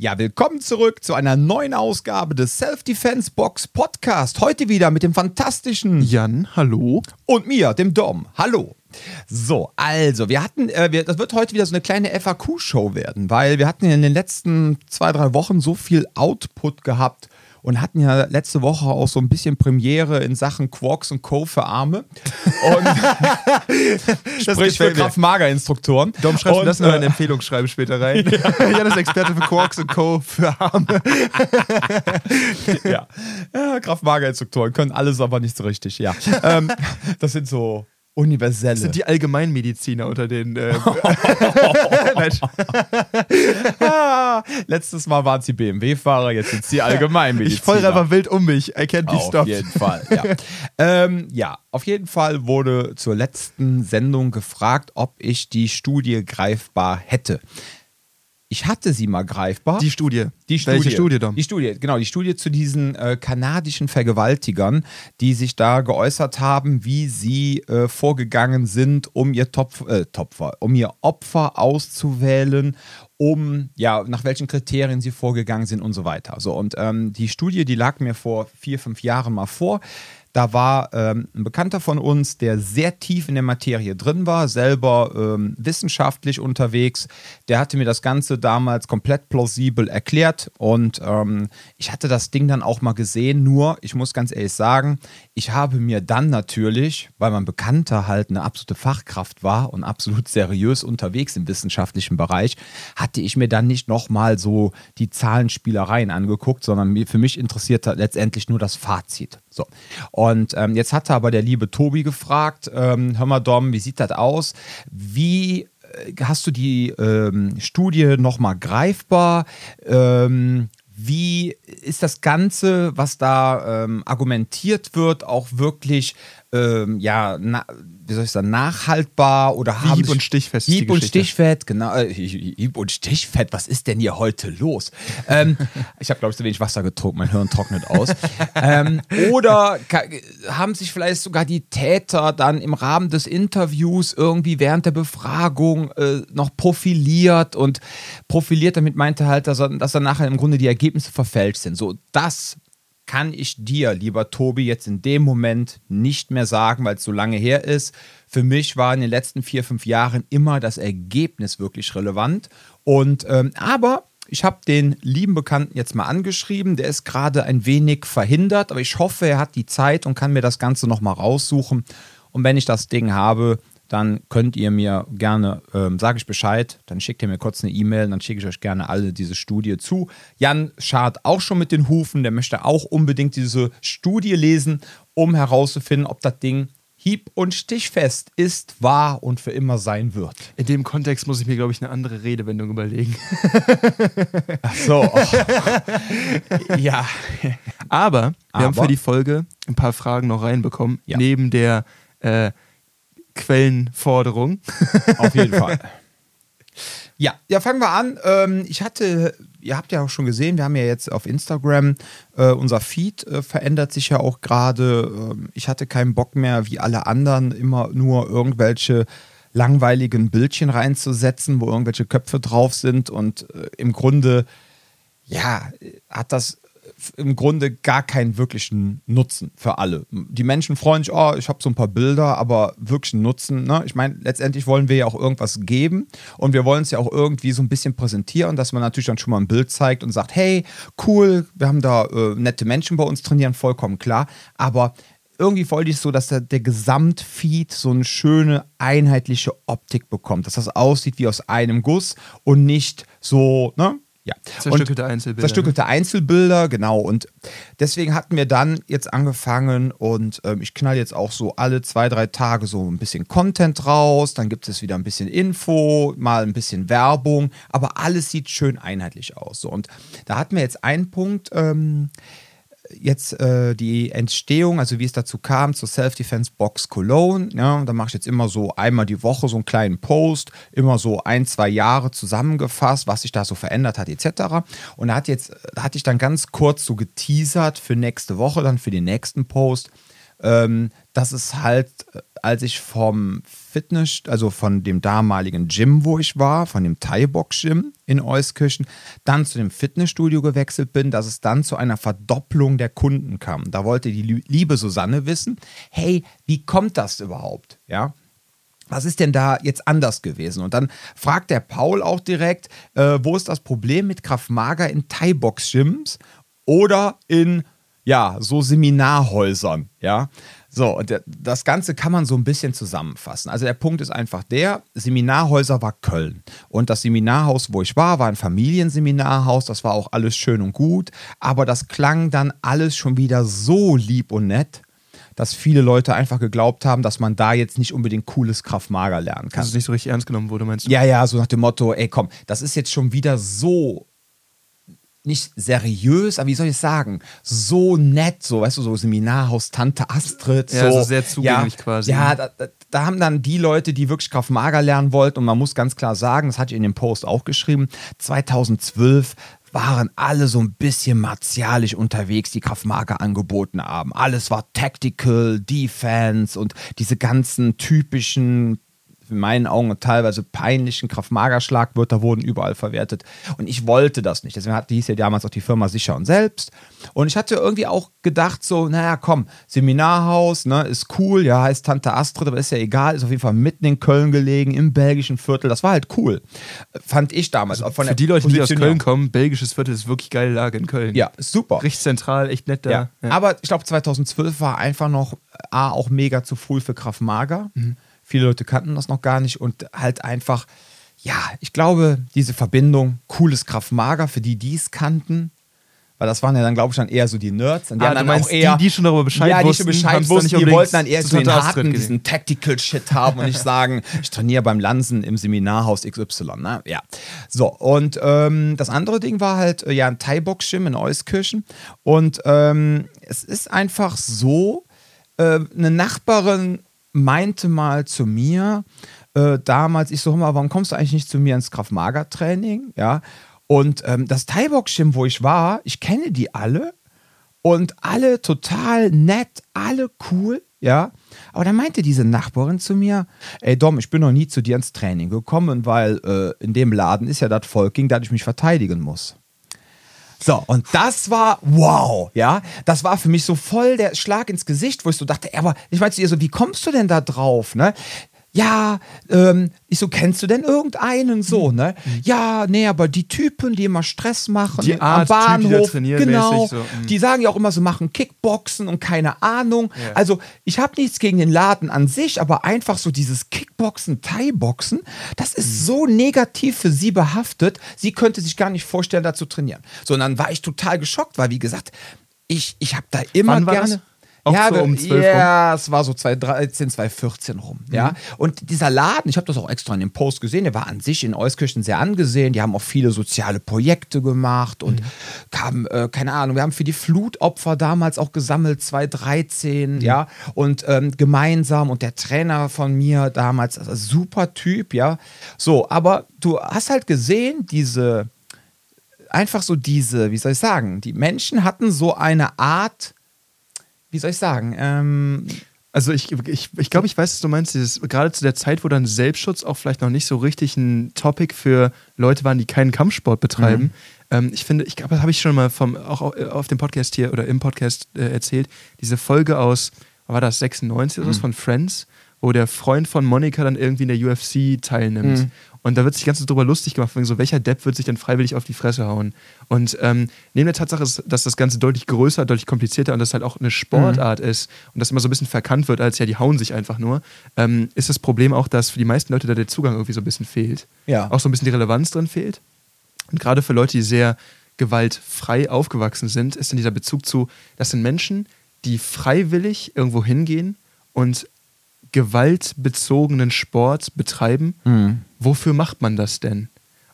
Ja, willkommen zurück zu einer neuen Ausgabe des Self-Defense Box Podcast. Heute wieder mit dem fantastischen Jan, hallo. und mir, dem Dom. Hallo. So, also, wir hatten, äh, wir, das wird heute wieder so eine kleine FAQ-Show werden, weil wir hatten in den letzten zwei, drei Wochen so viel Output gehabt und hatten ja letzte Woche auch so ein bisschen Premiere in Sachen Quarks und Co. für Arme. Und sprich für. Kraft-Mager-Instruktoren. Dom, schreibst du das noch äh, in Empfehlungsschreiben später rein? Jan ist Experte für Quarks und Co. für Arme. ja. ja Kraft-Mager-Instruktoren können alles, aber nicht so richtig, ja. ähm, das sind so universelle. Das sind die Allgemeinmediziner unter den. Äh, Ah, letztes Mal waren sie BMW-Fahrer, jetzt sind sie Allgemeinmediziner. ich feuere einfach wild um mich. I can't be Auf stopped. jeden Fall, ja. ähm, ja, auf jeden Fall wurde zur letzten Sendung gefragt, ob ich die Studie greifbar hätte. Ich hatte sie mal greifbar. Die Studie. Die Studie. Welche Studie, Dom? Die Studie, genau, die Studie zu diesen äh, kanadischen Vergewaltigern, die sich da geäußert haben, wie sie äh, vorgegangen sind, um ihr Topf, äh, Topfer, um ihr Opfer auszuwählen, um ja, nach welchen Kriterien sie vorgegangen sind und so weiter. So, und ähm, die Studie, die lag mir vor vier, fünf Jahren mal vor. Da war ähm, ein Bekannter von uns, der sehr tief in der Materie drin war, selber ähm, wissenschaftlich unterwegs. Der hatte mir das Ganze damals komplett plausibel erklärt und ähm, ich hatte das Ding dann auch mal gesehen. Nur, ich muss ganz ehrlich sagen, ich habe mir dann natürlich, weil mein Bekannter halt eine absolute Fachkraft war und absolut seriös unterwegs im wissenschaftlichen Bereich, hatte ich mir dann nicht nochmal so die Zahlenspielereien angeguckt, sondern für mich interessierte letztendlich nur das Fazit. So. Und ähm, jetzt hatte aber der liebe Tobi gefragt, ähm, hör mal Dom, wie sieht das aus? Wie äh, hast du die ähm, Studie nochmal greifbar? Ähm, wie ist das Ganze, was da ähm, argumentiert wird, auch wirklich, ähm, ja, na, wie soll ich sagen, nachhaltbar oder haben Hieb- und stichfest Hieb und. Stichfett, genau. Äh, Hieb und Stichfett, was ist denn hier heute los? ähm, ich habe, glaube ich, zu wenig Wasser getrunken, mein Hirn trocknet aus. ähm, oder haben sich vielleicht sogar die Täter dann im Rahmen des Interviews irgendwie während der Befragung äh, noch profiliert und profiliert damit meinte halt, dass, er, dass dann nachher im Grunde die Ergebnisse verfälscht sind. So, das kann ich dir, lieber Tobi, jetzt in dem Moment nicht mehr sagen, weil es so lange her ist. Für mich war in den letzten vier, fünf Jahren immer das Ergebnis wirklich relevant. Und ähm, aber ich habe den lieben Bekannten jetzt mal angeschrieben. Der ist gerade ein wenig verhindert, aber ich hoffe, er hat die Zeit und kann mir das Ganze nochmal raussuchen. Und wenn ich das Ding habe, dann könnt ihr mir gerne, ähm, sage ich Bescheid, dann schickt ihr mir kurz eine E-Mail, dann schicke ich euch gerne alle diese Studie zu. Jan schart auch schon mit den Hufen, der möchte auch unbedingt diese Studie lesen, um herauszufinden, ob das Ding hieb- und stichfest ist, war und für immer sein wird. In dem Kontext muss ich mir, glaube ich, eine andere Redewendung überlegen. Ach so. Oh. ja. Aber wir haben Aber? für die Folge ein paar Fragen noch reinbekommen, Ja. neben der äh, Quellenforderung. Auf jeden Fall. Ja, ja, fangen wir an. Ähm, ich hatte, ihr habt ja auch schon gesehen, wir haben ja jetzt auf Instagram, äh, unser Feed äh, verändert sich ja auch gerade. Ähm, ich hatte keinen Bock mehr, wie alle anderen, immer nur irgendwelche langweiligen Bildchen reinzusetzen, wo irgendwelche Köpfe drauf sind und äh, im Grunde, ja, hat das im Grunde gar keinen wirklichen Nutzen für alle. Die Menschen freuen sich, oh, ich habe so ein paar Bilder, aber wirklichen Nutzen, ne? Ich meine, letztendlich wollen wir ja auch irgendwas geben und wir wollen es ja auch irgendwie so ein bisschen präsentieren, dass man natürlich dann schon mal ein Bild zeigt und sagt, hey, cool, wir haben da äh, nette Menschen bei uns trainieren, vollkommen klar, aber irgendwie wollte ich so, dass der, der Gesamtfeed so eine schöne, einheitliche Optik bekommt, dass das aussieht wie aus einem Guss und nicht so, ne? Ja. Zerstückelte Und- Einzelbilder, Zerstückelte Einzelbilder, genau. Und deswegen hatten wir dann jetzt angefangen und ähm, ich knall jetzt auch so alle zwei, drei Tage so ein bisschen Content raus. Dann gibt es wieder ein bisschen Info, mal ein bisschen Werbung, aber alles sieht schön einheitlich aus. So. Und da hatten wir jetzt einen Punkt. Ähm, jetzt äh, die Entstehung, also wie es dazu kam, zur Self-Defense Box Cologne. Ja, da mache ich jetzt immer so einmal die Woche so einen kleinen Post, immer so ein, zwei Jahre zusammengefasst, was sich da so verändert hat, etc. Und da hat jetzt, da hatte ich dann ganz kurz so geteasert für nächste Woche, dann für den nächsten Post. Ähm, dass es halt als ich vom Fitness, also von dem damaligen Gym, wo ich war, von dem Thai-Box-Gym in Euskirchen, dann zu dem Fitnessstudio gewechselt bin, dass es dann zu einer Verdopplung der Kunden kam. Da wollte die liebe Susanne wissen, hey, wie kommt das überhaupt? Ja, was ist denn da jetzt anders gewesen? Und dann fragt der Paul auch direkt, äh, wo ist das Problem mit Kraftmager in Thai-Box-Gyms oder in ja, so Seminarhäusern, ja. So, und das Ganze kann man so ein bisschen zusammenfassen. Also der Punkt ist einfach der, Seminarhäuser war Köln. Und das Seminarhaus, wo ich war, war ein Familienseminarhaus. Das war auch alles schön und gut. Aber das klang dann alles schon wieder so lieb und nett, dass viele Leute einfach geglaubt haben, dass man da jetzt nicht unbedingt cooles Kraftmager lernen kann. Dass es nicht so richtig ernst genommen wurde, meinst du? Ja, ja, so nach dem Motto, ey komm, das ist jetzt schon wieder so nicht seriös, aber wie soll ich sagen, so nett, so, weißt du, so Seminarhaus Tante Astrid. Ja, so, also sehr zugänglich ja, quasi. Ja, da, da, haben dann die Leute, die wirklich Kraftmager lernen wollten, und man muss ganz klar sagen, das hatte ich in dem Post auch geschrieben, 2012 waren alle so ein bisschen martialisch unterwegs, die Kraftmager angeboten haben. Alles war Tactical, Defense und diese ganzen typischen in meinen Augen teilweise peinlichen Kraftmagerschlagwörter wurden überall verwertet. Und ich wollte das nicht. Deswegen hieß ja damals auch die Firma Sicher und Selbst. Und ich hatte irgendwie auch gedacht, so, naja, komm, Seminarhaus, ne, ist cool, ja, heißt Tante Astrid, aber ist ja egal, ist auf jeden Fall mitten in Köln gelegen, im belgischen Viertel. Das war halt cool. Fand ich damals. Also Für die Leute, die aus Köln kommen, belgisches Viertel ist wirklich geile Lage in Köln. Ja, super. Richtig zentral, echt nett da. Ja. Ja. Aber ich glaube, 2012 war einfach noch A, auch mega zu früh für Kraftmager. Mhm. Viele Leute kannten das noch gar nicht und halt einfach, ja, ich glaube, diese Verbindung, cooles Kraftmager für die, die es kannten, weil das waren ja dann, glaube ich, dann eher so die Nerds. Und die ah, dann auch eher, die, die schon darüber Bescheid ja, wussten, die schon Bescheid wussten, die wollten dann eher so den harten, diesen Tactical-Shit haben und nicht sagen, ich trainiere beim Lansen im Seminarhaus XY. Ne? Ja. So, und ähm, das andere Ding war halt, äh, ja, ein Thai-Box-Gym in Euskirchen. Und ähm, es ist einfach so, äh, eine Nachbarin meinte mal zu mir, äh, damals, ich so, mal, warum kommst du eigentlich nicht zu mir ins Kraft-Mager-Training? Ja. Und ähm, das Thai-Box-Gym, wo ich war, ich kenne die alle und alle total nett, alle cool, ja. Aber dann meinte diese Nachbarin zu mir, ey Dom, ich bin noch nie zu dir ins Training gekommen, weil äh, in dem Laden ist ja das Volk, gegen das ich mich verteidigen muss. So, und das war wow, ja. Das war für mich so voll der Schlag ins Gesicht, wo ich so dachte, aber ich meinte ihr so, wie kommst du denn da drauf, ne? Ja, ähm, ich so, kennst du denn irgendeinen so, mhm. ne? Mhm. Ja, nee, aber die Typen, die immer Stress machen die Art, am Bahnhof, typ, die genau, so, mhm. die sagen ja auch immer so, machen Kickboxen und keine Ahnung. Ja. Also, ich habe nichts gegen den Laden an sich, aber einfach so dieses Kickboxen, Thai-Boxen, das ist mhm. so negativ für sie behaftet, sie könnte sich gar nicht vorstellen, da zu trainieren. So, und dann war ich total geschockt, weil, wie gesagt, ich, ich habe da immer Wann gerne. Das? Auch ja, so um 12 ja, es war so 2013, 2014 rum. Mhm. Ja. Und dieser Laden, ich habe das auch extra in dem Post gesehen, der war an sich in Euskirchen sehr angesehen. Die haben auch viele soziale Projekte gemacht und mhm. haben, äh, keine Ahnung, wir haben für die Flutopfer damals auch gesammelt, 2013, mhm. ja. Und ähm, gemeinsam und der Trainer von mir damals, also super Typ, ja. So, aber du hast halt gesehen, diese, einfach so diese, wie soll ich sagen, die Menschen hatten so eine Art, wie soll ich sagen? Ähm, also ich, ich, ich glaube, ich weiß, was du meinst. Dieses, gerade zu der Zeit, wo dann Selbstschutz auch vielleicht noch nicht so richtig ein Topic für Leute waren, die keinen Kampfsport betreiben. Mhm. Ähm, ich finde, ich glaube, das habe ich schon mal vom, auch auf dem Podcast hier oder im Podcast äh, erzählt, diese Folge aus, war das 96 oder mhm. was von Friends, wo der Freund von Monika dann irgendwie in der UFC teilnimmt. Mhm. Und da wird sich ganz drüber lustig gemacht, so welcher Depp wird sich denn freiwillig auf die Fresse hauen. Und ähm, neben der Tatsache, dass das Ganze deutlich größer, deutlich komplizierter und das halt auch eine Sportart mhm. ist und das immer so ein bisschen verkannt wird, als ja, die hauen sich einfach nur, ähm, ist das Problem auch, dass für die meisten Leute da der Zugang irgendwie so ein bisschen fehlt. Ja. Auch so ein bisschen die Relevanz drin fehlt. Und gerade für Leute, die sehr gewaltfrei aufgewachsen sind, ist dann dieser Bezug zu, das sind Menschen, die freiwillig irgendwo hingehen und gewaltbezogenen Sport betreiben, mhm. wofür macht man das denn?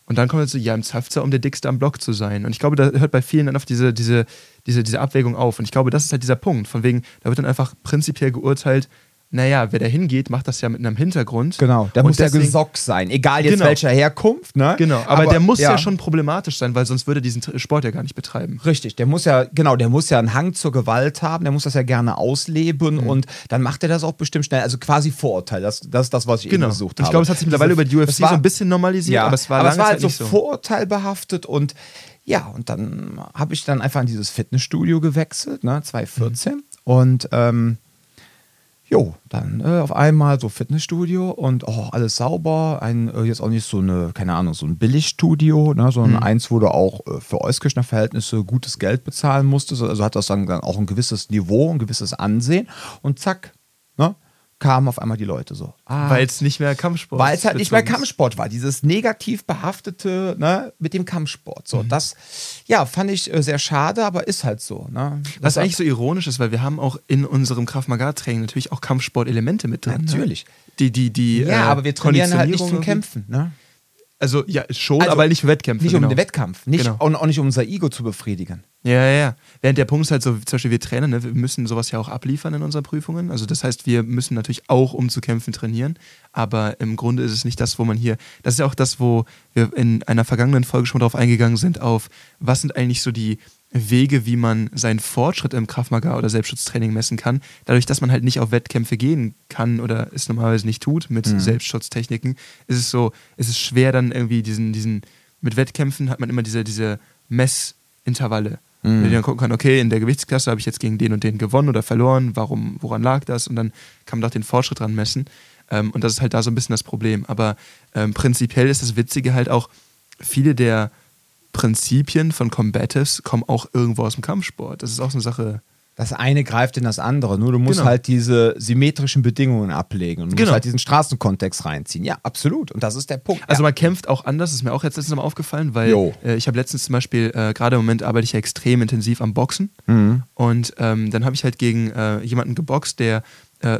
Und dann kommt man so, ja, im Zafzer, um der Dickste am Block zu sein. Und ich glaube, da hört bei vielen dann auf diese, diese, diese, diese Abwägung auf. Und ich glaube, das ist halt dieser Punkt. Von wegen, da wird dann einfach prinzipiell geurteilt, naja, wer da hingeht, macht das ja mit einem Hintergrund. Genau, der Und muss deswegen- ja gesockt sein, egal jetzt Genau. welcher Herkunft, ne? Genau, aber, der muss ja. ja schon problematisch sein, weil sonst würde er diesen Sport ja gar nicht betreiben. Richtig, der muss ja, genau, der muss ja einen Hang zur Gewalt haben, der muss das ja gerne ausleben Mhm. und dann macht er das auch bestimmt schnell. Also quasi Vorurteil, das, das ist das, was ich eben gesucht habe. ich glaube, es hat sich mittlerweile Diese- über die UFC war- so ein bisschen normalisiert, ja, aber es war aber es war halt so so. vorurteilbehaftet und ja, und dann habe ich dann einfach in dieses Fitnessstudio gewechselt, ne, 2014 Mhm. und ähm, Jo, dann äh, auf einmal so Fitnessstudio und oh, alles sauber. Ein, äh, jetzt auch nicht so eine, keine Ahnung, so ein Billigstudio, ne, sondern eins, wo du auch äh, für Euskirchner Verhältnisse gutes Geld bezahlen musstest. Also hat das dann, dann auch ein gewisses Niveau, ein gewisses Ansehen. Und zack, ne, kamen auf einmal die Leute so. Ah, Weil es nicht mehr Kampfsport weil es halt nicht mehr. Kampfsport war, dieses negativ behaftete ne, mit dem Kampfsport. Mhm. So, das ja, fand ich äh, sehr schade, aber ist halt so. Ne? Was eigentlich so ironisch ist, weil wir haben auch in unserem Krav Maga Training natürlich auch Kampfsportelemente mit drin. Natürlich. Ne? Die, die, die, ja, äh, aber wir trainieren halt nicht zum Kämpfen. Ne? Also ja, schon, Also, aber nicht für Wettkämpfe. Nicht genau. um den Wettkampf, nicht, Genau. und auch nicht um unser Ego zu befriedigen. Ja, ja, ja. Während der Punkt ist halt so, zum Beispiel wir Trainer, ne, wir müssen sowas ja auch abliefern in unseren Prüfungen. Also das heißt, wir müssen natürlich auch, um zu kämpfen, trainieren. Aber im Grunde ist es nicht das, wo man hier, das ist ja auch das, wo wir in einer vergangenen Folge schon drauf eingegangen sind, auf was sind eigentlich so die Wege, wie man seinen Fortschritt im Krav Maga oder Selbstschutztraining messen kann. Dadurch, dass man halt nicht auf Wettkämpfe gehen kann oder es normalerweise nicht tut mit Selbstschutztechniken, ist es so, ist es schwer dann irgendwie diesen, diesen, mit Wettkämpfen hat man immer diese, diese Messintervalle. Mhm. Mit denen man gucken kann, okay, in der Gewichtsklasse habe ich jetzt gegen den und den gewonnen oder verloren, warum, woran lag das? Und dann kann man doch den Fortschritt dran messen. Ähm, und das ist halt da so ein bisschen das Problem. Aber ähm, prinzipiell ist das Witzige halt auch, viele der Prinzipien von Combatives kommen auch irgendwo aus dem Kampfsport. Das ist auch so eine Sache. Das eine greift in das andere. Nur du musst Genau. halt diese symmetrischen Bedingungen ablegen und du Genau. musst halt diesen Straßenkontext reinziehen. Ja, absolut. Und das ist der Punkt. Also ja. man kämpft auch anders, das ist mir auch jetzt letztens mal aufgefallen, weil äh, ich habe letztens zum Beispiel, äh, gerade im Moment arbeite ich ja extrem intensiv am Boxen Mhm. und ähm, dann habe ich halt gegen äh, jemanden geboxt, der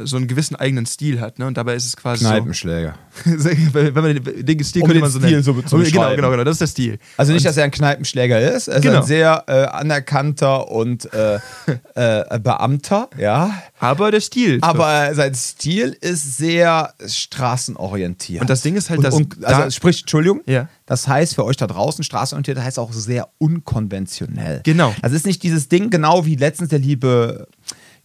so einen gewissen eigenen Stil hat. Ne? Und dabei ist es quasi so, Kneipenschläger. wenn man den, den Stil Um könnte man so Stil nennen. so Um- genau, genau, genau, das ist der Stil. Also nicht, dass er ein Kneipenschläger ist, er ist Genau. ein sehr äh, anerkannter und äh, äh, Beamter, ja. Aber der Stil. Aber sein Stil ist sehr straßenorientiert. Und das Ding ist halt, und, dass und, also da- sprich, Entschuldigung, Ja. das heißt für euch da draußen, straßenorientiert heißt auch sehr unkonventionell. Genau. Das ist nicht dieses Ding, genau wie letztens der liebe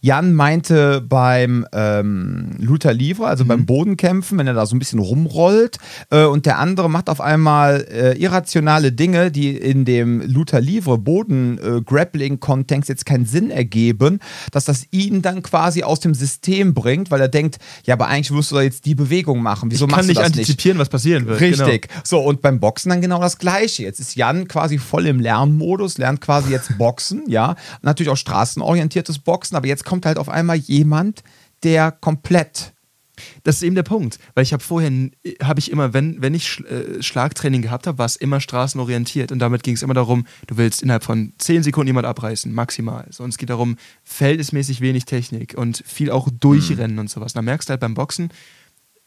Jan meinte beim ähm, Luther Livre, also Mhm. beim Bodenkämpfen, wenn er da so ein bisschen rumrollt äh, und der andere macht auf einmal äh, irrationale Dinge, die in dem Luther Livre Boden-Grappling-Kontext jetzt keinen Sinn ergeben, dass das ihn dann quasi aus dem System bringt, weil er denkt, ja, aber eigentlich musst du da jetzt die Bewegung machen. Wieso ich kann machst nicht du das nicht? antizipieren, was passieren wird. Richtig. So, und beim Boxen dann genau das Gleiche. Jetzt ist Jan quasi voll im Lernmodus, lernt quasi jetzt Boxen, ja. Natürlich auch straßenorientiertes Boxen, aber jetzt kommt halt auf einmal jemand, der komplett. Das ist eben der Punkt, weil ich habe vorher, habe ich immer, wenn, wenn ich Sch äh, Schlagtraining gehabt habe, war es immer straßenorientiert und damit ging es immer darum, du willst innerhalb von 10 Sekunden jemand abreißen, maximal. So, und es geht darum, verhältnismäßig wenig Technik und viel auch durchrennen und sowas. Dann merkst du halt beim Boxen,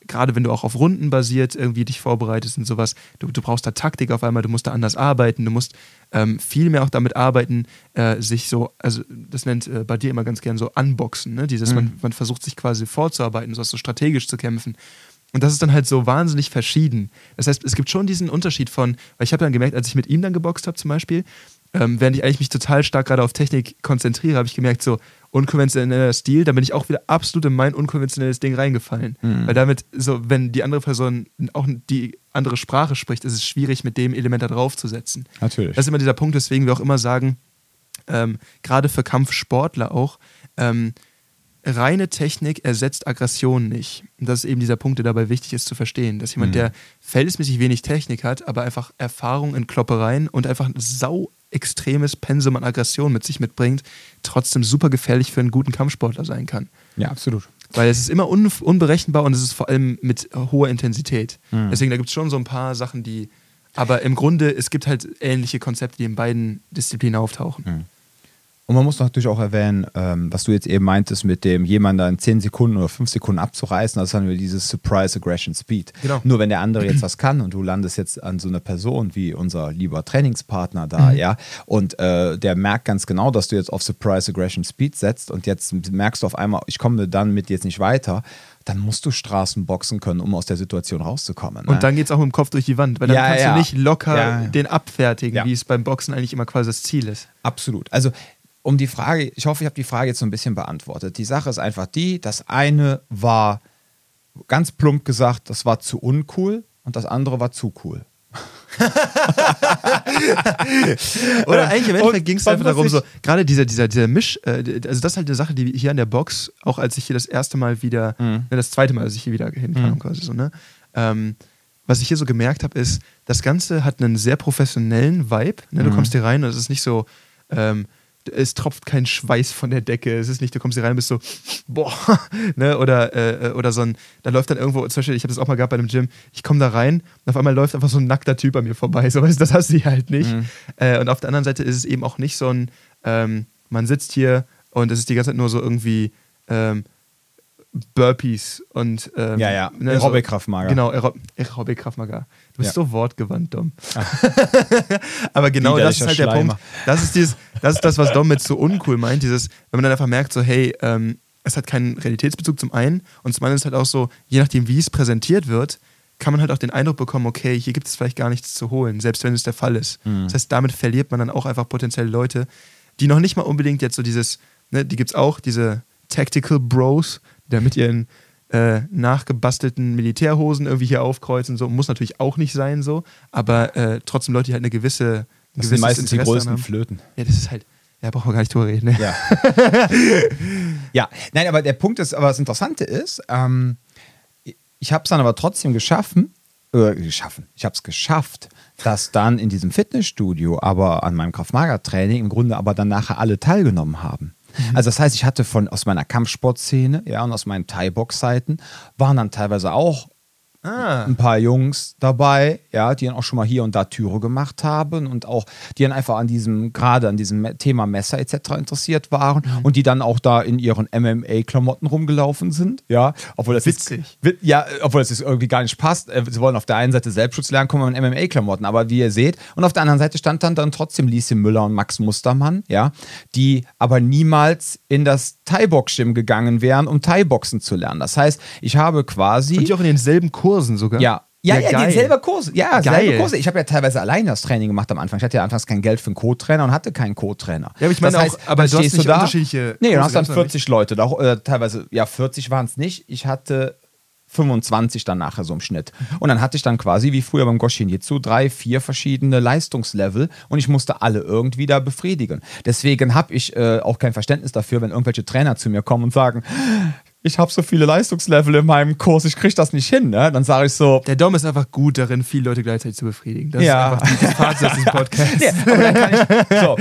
gerade wenn du auch auf Runden basiert irgendwie dich vorbereitest und sowas, du, du brauchst da Taktik auf einmal, du musst da anders arbeiten, du musst ähm, viel mehr auch damit arbeiten, äh, sich so, also das nennt äh, bei dir immer ganz gern so Unboxen, ne? Dieses, man, man versucht sich quasi vorzuarbeiten, sowas so strategisch zu kämpfen. Und das ist dann halt so wahnsinnig verschieden. Das heißt, es gibt schon diesen Unterschied von, weil ich habe dann gemerkt, als ich mit ihm dann geboxt habe zum Beispiel, ähm, während ich eigentlich mich total stark gerade auf Technik konzentriere, habe ich gemerkt, so unkonventioneller Stil, da bin ich auch wieder absolut in mein unkonventionelles Ding reingefallen. Weil damit, so, wenn die andere Person auch die andere Sprache spricht, ist es schwierig, mit dem Element da draufzusetzen. Natürlich. Das ist immer dieser Punkt, weswegen wir auch immer sagen, ähm, gerade für Kampfsportler auch, ähm, reine Technik ersetzt Aggression nicht. Und das ist eben dieser Punkt, der dabei wichtig ist zu verstehen. Dass jemand, der verhältnismäßig wenig Technik hat, aber einfach Erfahrung in Kloppereien und einfach ein sau extremes Pensum an Aggression mit sich mitbringt, trotzdem super gefährlich für einen guten Kampfsportler sein kann. Ja, absolut. Weil es ist immer un unberechenbar und es ist vor allem mit hoher Intensität. Mhm. Deswegen, da gibt es schon so ein paar Sachen, die. Aber im Grunde, es gibt halt ähnliche Konzepte, die in beiden Disziplinen auftauchen. Und man muss natürlich auch erwähnen, ähm, was du jetzt eben meintest, mit dem jemanden in 10 Sekunden oder 5 Sekunden abzureißen, das haben wir dieses Surprise Aggression Speed. Genau. Nur wenn der andere jetzt was kann und du landest jetzt an so eine Person wie unser lieber Trainingspartner da, Mhm. ja, und äh, der merkt ganz genau, dass du jetzt auf Surprise Aggression Speed setzt und jetzt merkst du auf einmal, ich komme dann mit jetzt nicht weiter, dann musst du Straßen boxen können, um aus der Situation rauszukommen. Ne? Und dann geht es auch mit dem Kopf durch die Wand, weil dann Ja, kannst ja. du nicht locker Ja, den abfertigen, wie es beim Boxen eigentlich immer quasi das Ziel ist. Absolut. Also um die Frage, ich hoffe, ich habe die Frage jetzt so ein bisschen beantwortet. Die Sache ist einfach die, das eine war ganz plump gesagt, das war zu uncool und das andere war zu cool. Oder eigentlich im Endeffekt ging es einfach darum, so, gerade dieser, dieser, dieser Misch, äh, also das ist halt eine Sache, die hier an der Box, auch als ich hier das erste Mal wieder, Mhm. ne, das zweite Mal, als ich hier wieder hinkam, quasi so, ne? Ähm, was ich hier so gemerkt habe, ist, das Ganze hat einen sehr professionellen Vibe. Ne? Du Mhm. kommst hier rein und es ist nicht so, ähm, es tropft kein Schweiß von der Decke. Es ist nicht, du kommst hier rein und bist so, boah, ne? Oder, äh, oder so ein, da läuft dann irgendwo, zum Beispiel, ich habe das auch mal gehabt bei einem Gym, ich komme da rein und auf einmal läuft einfach so ein nackter Typ an mir vorbei. So, weißt das hast du hier halt nicht. Mhm. Äh, und auf der anderen Seite ist es eben auch nicht so ein, ähm, man sitzt hier und es ist die ganze Zeit nur so irgendwie ähm, Burpees und ähm, Ja, ja. ne, so, Kraftmager. Genau, Aero Aerobic Kraftmager. Du bist Ja. so wortgewandt, Dom. Aber genau das ist halt der Schleimer. Punkt. Das ist, dieses, das ist das, was Dom mit so uncool meint. Dieses, wenn man dann einfach merkt, so, hey, ähm, es hat keinen Realitätsbezug zum einen und zum anderen ist halt auch so, je nachdem, wie es präsentiert wird, kann man halt auch den Eindruck bekommen, okay, hier gibt es vielleicht gar nichts zu holen, selbst wenn es der Fall ist. Mhm. Das heißt, damit verliert man dann auch einfach potenziell Leute, die noch nicht mal unbedingt jetzt so dieses, ne, die gibt es auch, diese Tactical Bros, die da mit ihren äh, nachgebastelten Militärhosen irgendwie hier aufkreuzen. So muss natürlich auch nicht sein, so, aber äh, trotzdem Leute, die halt eine gewisse. Das sind meistens die Interesse größten haben. Flöten. Ja, das ist halt. Ja, brauchen wir gar nicht drüber reden. Ne? Ja. ja, nein, aber der Punkt ist, aber das Interessante ist, ähm, ich habe es dann aber trotzdem geschaffen, äh, geschaffen, ich habe es geschafft, dass dann in diesem Fitnessstudio, aber an meinem Kraft-Mager-Training im Grunde aber dann nachher alle teilgenommen haben. Also das heißt, ich hatte von aus meiner Kampfsportszene, ja, und aus meinen Thai-Box-Seiten waren dann teilweise auch Ah. ein paar Jungs dabei, ja, die dann auch schon mal hier und da Türe gemacht haben und auch die dann einfach an diesem, gerade an diesem Thema Messer etc. interessiert waren Mhm. und die dann auch da in ihren MMA-Klamotten rumgelaufen sind, ja, obwohl das Witzig. Wi- ja, obwohl das jetzt irgendwie gar nicht passt. Äh, Sie wollen auf der einen Seite Selbstschutz lernen, kommen in MMA-Klamotten, aber wie ihr seht, und auf der anderen Seite stand dann, dann trotzdem Lieschen Müller und Max Mustermann, ja, die aber niemals in das Thai-Box-Gym gegangen wären, um Thai-Boxen zu lernen. Das heißt, ich habe quasi Und die auch in denselben Kursen sogar. ja. Ja, ja, geil. die selber Kurse. Ja, Geil. Kurse. Ich habe ja teilweise alleine das Training gemacht am Anfang. Ich hatte ja anfangs kein Geld für einen Co-Trainer und hatte keinen Co-Trainer. Ja, aber ich meine Das auch, heißt, aber dann du hast nicht da. unterschiedliche Nee, du hast dann gehabt, oder 40 Leute. Da, äh, teilweise, ja, 40 waren es nicht. Ich hatte 25 dann nachher so im Schnitt. Und dann hatte ich dann quasi, wie früher beim Goshin Jitsu, drei, vier verschiedene Leistungslevel und ich musste alle irgendwie da befriedigen. Deswegen habe ich äh, auch kein Verständnis dafür, wenn irgendwelche Trainer zu mir kommen und sagen, ich habe so viele Leistungslevel in meinem Kurs, ich kriege das nicht hin. Ne? Dann sage ich so, Der Dom ist einfach gut darin, viele Leute gleichzeitig zu befriedigen. Das Ja. ist einfach das Fazit aus diesem Podcast. So.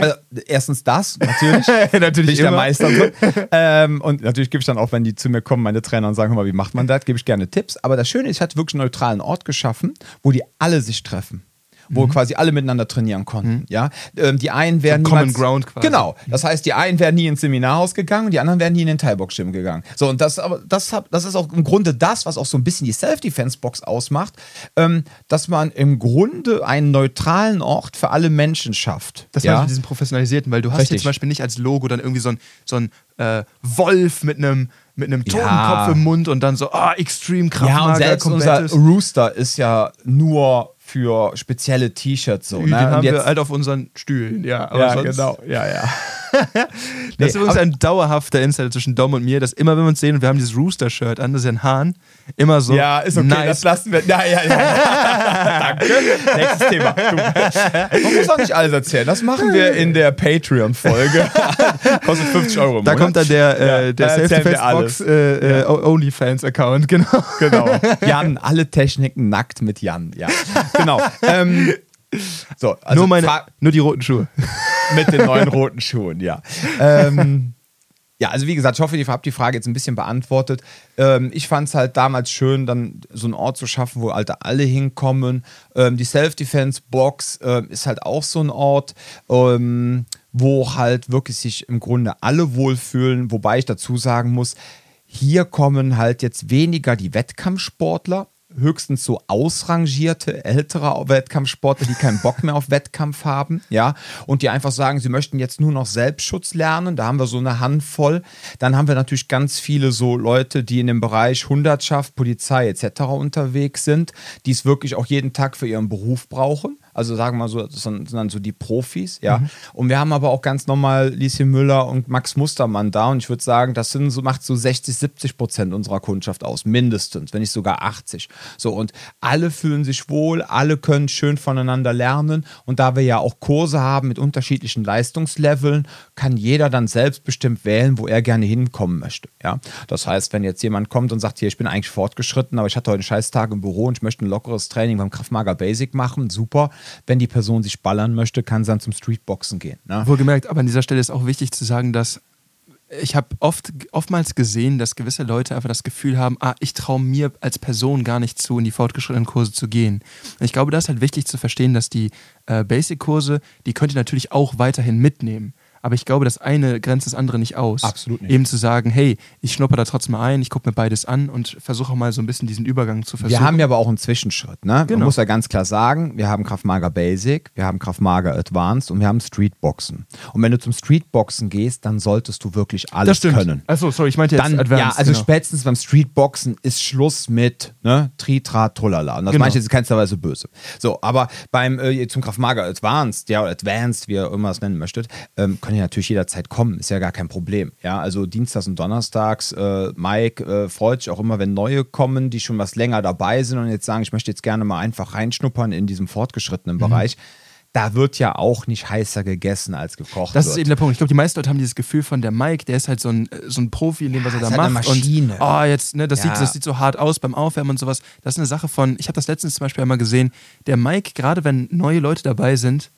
Also, erstens das, natürlich. Natürlich bin ich der immer. Meister drin. Ähm, und natürlich gebe ich dann auch, wenn die zu mir kommen, meine Trainer und sagen, hör mal, wie macht man das, gebe ich gerne Tipps. Aber das Schöne ist, ich hatte wirklich einen neutralen Ort geschaffen, wo die alle sich treffen. Mhm. Wo quasi alle miteinander trainieren konnten. Ja? Ähm, die einen wären So Common Ground quasi. Genau. Das heißt, die einen wären nie ins Seminarhaus gegangen und die anderen wären nie in den Thai-Box-Gym gegangen. So, und das, aber das, das ist auch im Grunde das, was auch so ein bisschen die Self-Defense-Box ausmacht, ähm, dass man im Grunde einen neutralen Ort für alle Menschen schafft. Das ja? ja? mit diesem Professionalisierten, weil du hast hier Richtig. zum Beispiel nicht als Logo dann irgendwie so ein, so ein äh, Wolf mit einem mit einem Ja. Totenkopf im Mund und dann so, ah, Extreme ja, und selbst unser. Rooster ist ja nur für spezielle T-Shirts so. Den Ne? haben wir halt auf unseren Stühlen, ja. Aber ja, genau. Ja, ja. Das Nee, ist übrigens ein dauerhafter Insider zwischen Dom und mir, dass immer, wenn wir uns sehen und wir haben dieses Rooster-Shirt an, das ist ja ein Hahn, immer so. Ja, ist okay, nice. das lassen wir. Ja, ja, ja. Danke. Nächstes Thema. Du. Man muss auch nicht alles erzählen. Das machen wir in der Patreon-Folge. Kostet 50 Euro Da kommt dann der, Ja, äh, der erzählen wir Self-Defense-Box äh, äh, OnlyFans-Account, genau. Genau. Jan, alle Techniken nackt mit Jan. Ja, genau. Ähm, so, also nur, meine, nur die roten Schuhe. mit den neuen roten Schuhen, ja. Ähm, ja, also wie gesagt, ich hoffe, ich habe die Frage jetzt ein bisschen beantwortet. Ähm, ich fand es halt damals schön, dann so einen Ort zu schaffen, wo halt alle hinkommen. Ähm, die Self-Defense-Box ähm, ist halt auch so ein Ort, ähm, wo halt wirklich sich im Grunde alle wohlfühlen, wobei ich dazu sagen muss, hier kommen halt jetzt weniger die Wettkampfsportler, höchstens so ausrangierte ältere Wettkampfsportler, die keinen Bock mehr auf Wettkampf haben, ja, und die einfach sagen, sie möchten jetzt nur noch Selbstschutz lernen. Da haben wir so eine Handvoll. Dann haben wir natürlich ganz viele so Leute, die in dem Bereich Hundertschaft, Polizei etc. unterwegs sind, die es wirklich auch jeden Tag für ihren Beruf brauchen. Also sagen wir mal so, das sind dann so die Profis, ja. Mhm. Und wir haben aber auch ganz normal Lieschen Müller und Max Mustermann da. Und ich würde sagen, das sind so, macht so 60, 70 Prozent unserer Kundschaft aus, mindestens, wenn nicht sogar 80. So, und alle fühlen sich wohl, alle können schön voneinander lernen. Und da wir ja auch Kurse haben mit unterschiedlichen Leistungsleveln, kann jeder dann selbstbestimmt wählen, wo er gerne hinkommen möchte. Ja? Das heißt, wenn jetzt jemand kommt und sagt, hier, ich bin eigentlich fortgeschritten, aber ich hatte heute einen Scheißtag im Büro und ich möchte ein lockeres Training beim Kraftmager Basic machen, super wenn die Person sich ballern möchte, kann sie dann zum Streetboxen gehen. Ne? Wohlgemerkt, aber an dieser Stelle ist auch wichtig zu sagen, dass ich habe oft, oftmals gesehen, dass gewisse Leute einfach das Gefühl haben, ah, ich traue mir als Person gar nicht zu, in die fortgeschrittenen Kurse zu gehen. Und ich glaube, das ist halt wichtig zu verstehen, dass die äh, Basic-Kurse, die könnt ihr natürlich auch weiterhin mitnehmen. Aber ich glaube, das eine grenzt das andere nicht aus. Absolut nicht. Eben zu sagen, hey, ich schnupper da trotzdem mal ein, ich gucke mir beides an und versuche auch mal so ein bisschen diesen Übergang zu versuchen. Wir haben ja aber auch einen Zwischenschritt. Ne? Genau. Man muss ja ganz klar sagen, wir haben Kraftmager Basic, wir haben Kraftmager Advanced und wir haben Streetboxen. Und wenn du zum Streetboxen gehst, dann solltest du wirklich alles können. Achso, sorry, ich meinte jetzt dann, Advanced. Ja, also genau. spätestens beim Streetboxen ist Schluss mit ne, Tritra, Trullala. Und das genau. meine ich jetzt keinster Weise böse. So, aber beim äh, zum Kraftmager Advanced, ja, Advanced, wie ihr immer es nennen möchtet, ähm, können ja natürlich jederzeit kommen, ist ja gar kein Problem. Ja, also Dienstags und Donnerstags, äh, Mike äh, freut sich auch immer, wenn neue kommen, die schon was länger dabei sind und jetzt sagen, ich möchte jetzt gerne mal einfach reinschnuppern in diesem fortgeschrittenen mhm. Bereich da wird ja auch nicht heißer gegessen als gekocht. Das wird. ist eben der Punkt. Ich glaube, die meisten Leute haben dieses Gefühl von der Mike, der ist halt so ein, so ein Profi in dem, was ja, er da halt macht. Eine Maschine. Und oh, jetzt, ne, das, ja. sieht, das sieht so hart aus beim Aufwärmen und sowas. Das ist eine Sache von, ich habe das letztens zum Beispiel einmal gesehen, der Mike, gerade wenn neue Leute dabei sind,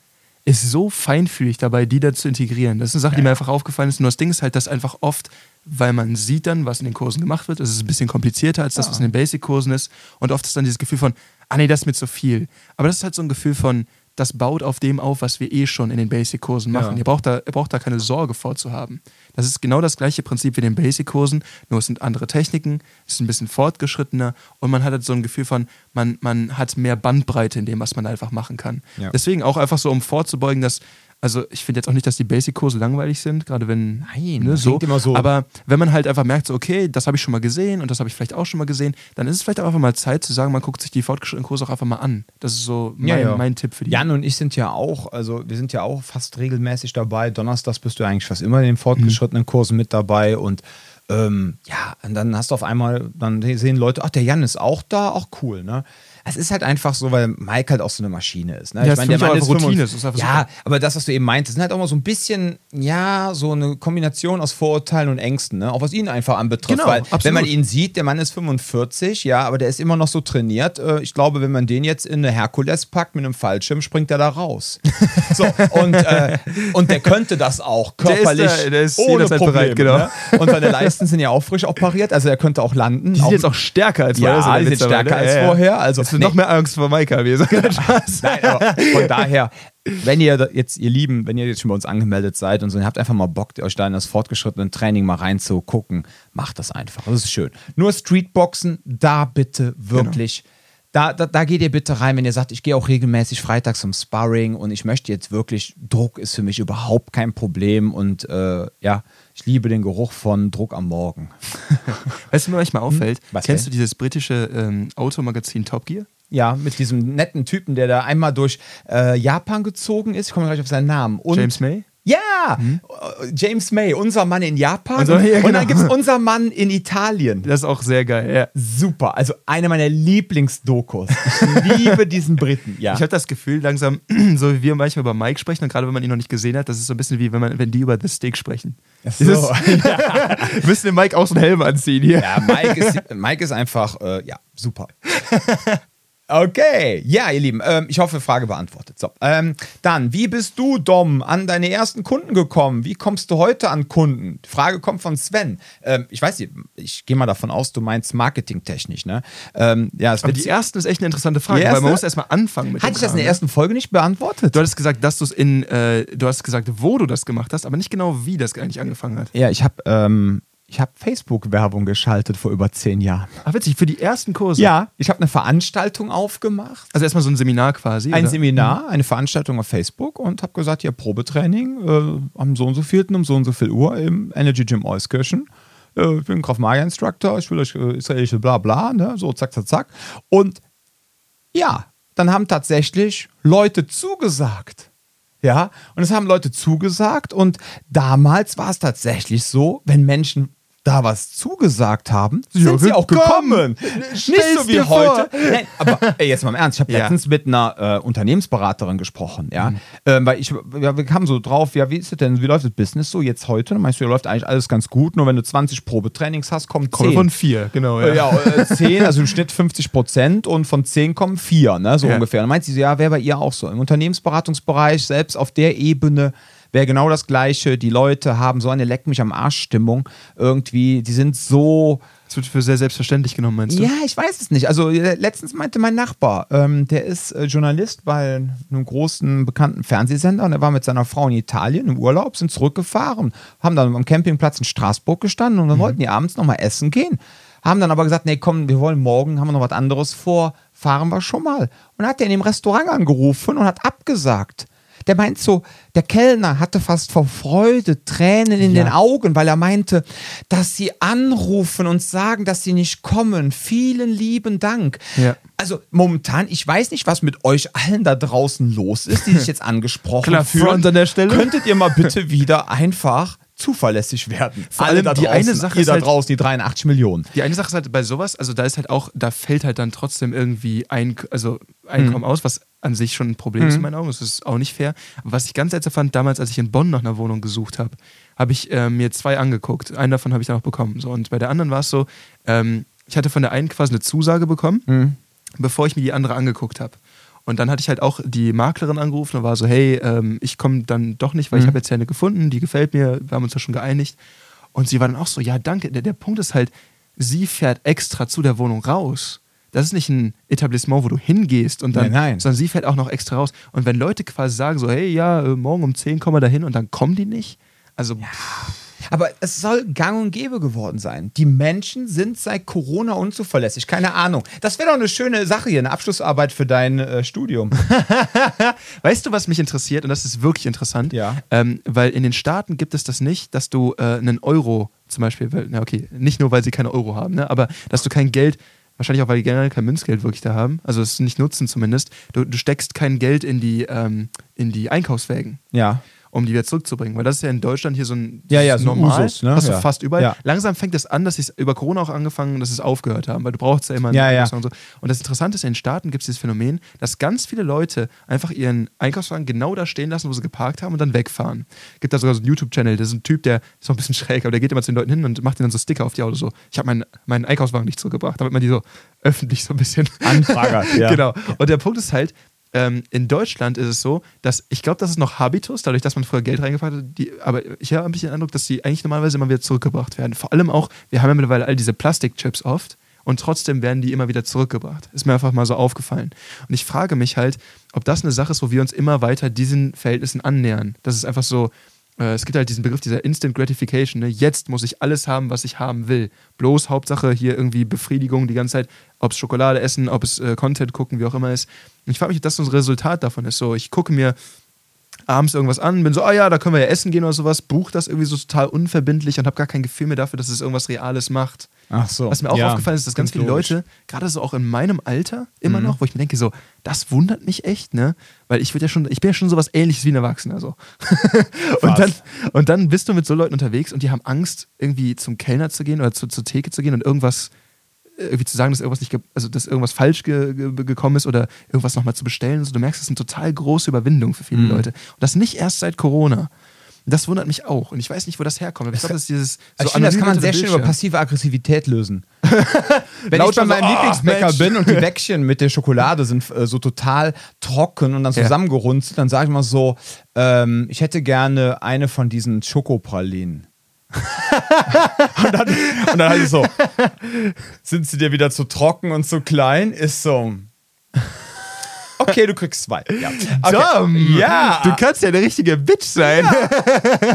ist so feinfühlig dabei, die da zu integrieren. Das ist eine Sache, die mir einfach aufgefallen ist. Nur das Ding ist halt, dass einfach oft, weil man sieht dann, was in den Kursen gemacht wird, das ist ein bisschen komplizierter als das, was in den Basic-Kursen ist. Und oft ist dann dieses Gefühl von, ah nee, das ist mir zu viel. Aber das ist halt so ein Gefühl von, das baut auf dem auf, was wir eh schon in den Basic-Kursen machen. Ja. Ihr, braucht da, ihr braucht da keine Sorge vorzuhaben. Das ist genau das gleiche Prinzip wie in den Basic-Kursen, nur es sind andere Techniken, es ist ein bisschen fortgeschrittener und man hat halt so ein Gefühl von, man, man hat mehr Bandbreite in dem, was man einfach machen kann. Ja. Deswegen auch einfach so, um vorzubeugen, dass also ich finde jetzt auch nicht, dass die Basic-Kurse langweilig sind, gerade wenn. Nein, ne, so. immer so. Aber wenn man halt einfach merkt, so, okay, das habe ich schon mal gesehen und das habe ich vielleicht auch schon mal gesehen, dann ist es vielleicht auch einfach mal Zeit zu sagen, man guckt sich die fortgeschrittenen Kurse auch einfach mal an. Das ist so mein, ja, ja. mein Tipp für die. Jan und ich sind ja auch, also wir sind ja auch fast regelmäßig dabei. Donnerstags bist du eigentlich fast immer in den fortgeschrittenen mhm. Kursen mit dabei und ähm, ja, und dann hast du auf einmal, dann sehen Leute, ach, der Jan ist auch da, auch cool, ne? Es ist halt einfach so, weil Mike halt auch so eine Maschine ist. Ne? Ja, ich meine, der Mann ist Routine. Ist ja, super. aber das, was du eben meintest, sind halt auch mal so ein bisschen, ja, so eine Kombination aus Vorurteilen und Ängsten, ne? auch was ihn einfach anbetrifft. Genau, weil, absolut. wenn man ihn sieht, der Mann ist 45, ja, aber der ist immer noch so trainiert. Äh, ich glaube, wenn man den jetzt in eine Herkules packt mit einem Fallschirm, springt er da raus. so, und, äh, und der könnte das auch körperlich. Der ist, da, der ist ohne Probleme, bereit, genau. Ne? Und seine Leisten sind ja auch frisch operiert, also er könnte auch landen. Die sind jetzt auch stärker als vorher. Ja, die sind stärker als vorher. Also, nee. noch mehr Angst vor Maika wir sagen Nein, aber von daher, wenn ihr jetzt, ihr Lieben, wenn ihr jetzt schon bei uns angemeldet seid und so, ihr habt einfach mal Bock, euch da in das fortgeschrittene Training mal reinzugucken, macht das einfach. Das ist schön. Nur Streetboxen, da bitte wirklich. Genau. Da, da, da, geht ihr bitte rein, wenn ihr sagt, ich gehe auch regelmäßig freitags zum Sparring und ich möchte jetzt wirklich, Druck ist für mich überhaupt kein Problem und äh, ja, ich liebe den Geruch von Druck am Morgen. Weißt du, mir manchmal auffällt? Hm? Kennst denn? du dieses britische ähm, Automagazin Top Gear? Ja, mit diesem netten Typen, der da einmal durch äh, Japan gezogen ist. Ich komme gleich auf seinen Namen. Und James May? Ja, mhm. James May, unser Mann in Japan. Also, ja, genau. Und dann gibt es unser Mann in Italien. Das ist auch sehr geil, ja. Super. Also eine meiner Lieblingsdokus. Ich liebe diesen Briten, ja. Ich habe das Gefühl, langsam, so wie wir manchmal über Mike sprechen, und gerade wenn man ihn noch nicht gesehen hat, das ist so ein bisschen wie wenn, man, wenn die über The Steak sprechen. Ach so. Dieses, ja. Müssen den Mike auch so einen Helm anziehen hier. Ja, Mike ist, Mike ist einfach, äh, ja, super. Okay, ja, ihr Lieben, ähm, ich hoffe, Frage beantwortet. So, ähm, dann, wie bist du, Dom, an deine ersten Kunden gekommen? Wie kommst du heute an Kunden? Die Frage kommt von Sven. Ähm, ich weiß nicht, ich gehe mal davon aus, du meinst marketingtechnisch, ne? Ähm, ja, es Aber die erste ist echt eine interessante Frage, weil man muss erstmal anfangen mit Hatte ich das in der ersten Folge nicht beantwortet? Du hattest gesagt, dass du es in, äh, du hast gesagt, wo du das gemacht hast, aber nicht genau, wie das eigentlich angefangen hat. Ja, ich habe ähm, ich hab Facebook-Werbung geschaltet vor über zehn Jahren. Ach, witzig, für die ersten Kurse. Ja, ich habe eine Veranstaltung aufgemacht. Also erstmal so ein Seminar quasi. Ein oder? Seminar, eine Veranstaltung auf Facebook und habe gesagt, ja, Probetraining äh, am so und so vielten um so und so viel Uhr im Energy Gym Euskirchen. Äh, ich bin Kraft Maga Instructor, ich will euch äh, israelische bla bla, ne? so zack, zack, zack. Und ja, dann haben tatsächlich Leute zugesagt. Ja, und es haben Leute zugesagt und damals war es tatsächlich so, wenn Menschen da was zugesagt haben, sind Ja, sie auch gekommen. gekommen. Nicht so wie heute. Nein, aber ey, jetzt mal im Ernst, ich habe Ja. letztens mit einer äh, Unternehmensberaterin gesprochen, ja, ähm, weil ich, ja, wir kamen so drauf, ja, wie ist es denn, wie läuft das Business so jetzt heute? Dann meinst du, ja, läuft eigentlich alles ganz gut, nur wenn du 20 Probetrainings hast, kommen 10. Kommen von vier, genau. Äh, Ja, äh, 10, also im Schnitt 50 Prozent und von 10 kommen 4, ne, so Ja. ungefähr. Dann meint sie so, ja, wäre bei ihr auch so. Im Unternehmensberatungsbereich, selbst auf der Ebene, wäre genau das Gleiche. Die Leute haben so eine Leck mich am Arsch-Stimmung irgendwie, die sind so. Das wird für sehr selbstverständlich genommen, meinst du? Ja, ich weiß es nicht. Also äh, letztens meinte mein Nachbar, ähm, der ist äh, Journalist bei einem großen bekannten Fernsehsender und er war mit seiner Frau in Italien im Urlaub, sind zurückgefahren, haben dann am Campingplatz in Straßburg gestanden und dann wollten die abends nochmal essen gehen. Haben dann aber gesagt, nee, komm, wir wollen morgen, haben wir noch was anderes vor, fahren wir schon mal. Und dann hat er in dem Restaurant angerufen und hat abgesagt. Der meint so, der Kellner hatte fast vor Freude Tränen in Ja. den Augen, weil er meinte, dass sie anrufen und sagen, dass sie nicht kommen. Vielen lieben Dank. Ja. Also momentan, ich weiß nicht, was mit euch allen da draußen los ist, die sich jetzt angesprochen Klar, fühlen. An der Stelle. Könntet ihr mal bitte wieder einfach zuverlässig werden? Vor Alle allem da die draußen, eine Sache ihr ist da halt- draußen, die 83 Millionen. Die eine Sache ist halt bei sowas, also da ist halt auch, da fällt halt dann trotzdem irgendwie ein, also Einkommen aus, was an sich schon ein Problem ist in meinen Augen. Das ist auch nicht fair. Was ich ganz seltsam fand, damals, als ich in Bonn nach einer Wohnung gesucht habe, habe ich äh, mir zwei angeguckt. Einen davon habe ich dann auch bekommen. So, und bei der anderen war es so, ähm, ich hatte von der einen quasi eine Zusage bekommen, bevor ich mir die andere angeguckt habe. Und dann hatte ich halt auch die Maklerin angerufen und war so, hey, ähm, ich komme dann doch nicht, weil ich habe jetzt ja eine gefunden, die gefällt mir, wir haben uns ja schon geeinigt. Und sie war dann auch so, ja, danke. Der, der Punkt ist halt, sie fährt extra zu der Wohnung raus. Das ist nicht ein Etablissement, wo du hingehst und dann, Nein, nein. sondern sie fährt auch noch extra raus. Und wenn Leute quasi sagen so, hey, ja, äh, morgen um 10 kommen wir da hin und dann kommen die nicht, also Aber es soll gang und gäbe geworden sein. Die Menschen sind seit Corona unzuverlässig. Keine Ahnung. Das wäre doch eine schöne Sache hier, eine Abschlussarbeit für dein äh, Studium. Weißt du, was mich interessiert? Und das ist wirklich interessant. Ja. Ähm, weil in den Staaten gibt es das nicht, dass du äh, einen Euro zum Beispiel, weil, na okay, nicht nur, weil sie keine Euro haben, ne, aber dass du kein Geld, wahrscheinlich auch, weil die generell kein Münzgeld wirklich da haben, also es nicht nutzen zumindest, du, du steckst kein Geld in die, ähm, in die Einkaufswägen. Ja. Um die wieder zurückzubringen. Weil das ist ja in Deutschland hier so ein Ja, ja, das ist so normal. Usus, ne? Hast du Ja. fast überall. Ja. Langsam fängt es an, dass sie es über Corona auch angefangen, dass sie es aufgehört haben, weil du brauchst ja immer Ja, ja. und so. Und das Interessante ist, in den Staaten gibt es dieses Phänomen, dass ganz viele Leute einfach ihren Einkaufswagen genau da stehen lassen, wo sie geparkt haben und dann wegfahren. Gibt da sogar so einen YouTube-Channel, das ist ein Typ, der ist noch ein bisschen schräg, aber der geht immer zu den Leuten hin und macht ihnen dann so Sticker auf die Autos so. Ich habe meinen, meinen Einkaufswagen nicht zurückgebracht, damit man die so öffentlich so ein bisschen Anfrager, ja. Genau. Und der Punkt ist halt, ähm, in Deutschland ist es so, dass ich glaube, das ist noch Habitus, dadurch, dass man früher Geld reingepackt hat. Die, aber ich habe ein bisschen den Eindruck, dass die eigentlich normalerweise immer wieder zurückgebracht werden. Vor allem auch, wir haben ja mittlerweile all diese Plastikchips oft und trotzdem werden die immer wieder zurückgebracht. Ist mir einfach mal so aufgefallen. Und ich frage mich halt, ob das eine Sache ist, wo wir uns immer weiter diesen Verhältnissen annähern. Das ist einfach so, äh, es gibt halt diesen Begriff dieser Instant Gratification. Ne? Jetzt muss ich alles haben, was ich haben will. Bloß Hauptsache hier irgendwie Befriedigung die ganze Zeit, ob es Schokolade essen, ob es äh, Content gucken, wie auch immer ist. Und ich frage mich, ob das so ein Resultat davon ist. So, ich gucke mir abends irgendwas an, bin so, ah ja, da können wir ja essen gehen oder sowas, buche das irgendwie so total unverbindlich und habe gar kein Gefühl mehr dafür, dass es irgendwas Reales macht. Ach so. Was mir auch Ja, aufgefallen ist, dass ganz viele logisch. Leute, gerade so auch in meinem Alter, immer Mhm. noch, wo ich mir denke, so, das wundert mich echt, ne? Weil ich würde ja schon, ich bin ja schon sowas ähnliches wie ein Erwachsener. So. und, dann, und dann bist du mit so Leuten unterwegs und die haben Angst, irgendwie zum Kellner zu gehen oder zu, zur Theke zu gehen und irgendwas irgendwie zu sagen, dass irgendwas nicht, also dass irgendwas falsch ge ge gekommen ist oder irgendwas nochmal zu bestellen. Also du merkst, das ist eine total große Überwindung für viele Mhm. Leute. Und das nicht erst seit Corona. Das wundert mich auch. Und ich weiß nicht, wo das herkommt. Ich glaube, das ist dieses. Also ich finde, das kann man sehr schön über passive Aggressivität lösen. Wenn ich bei meinem so, Lieblingsbäcker oh, bin und die Wäckchen mit der Schokolade sind äh, so total trocken und dann zusammengerunzelt, dann sage ich mal so, ähm, ich hätte gerne eine von diesen Schokopralinen. und, dann, und dann halt ich so, sind sie dir wieder zu trocken und zu klein? Ist so. Okay, du kriegst zwei. Ja. Okay. Dom, ja. Du kannst ja eine richtige Bitch sein.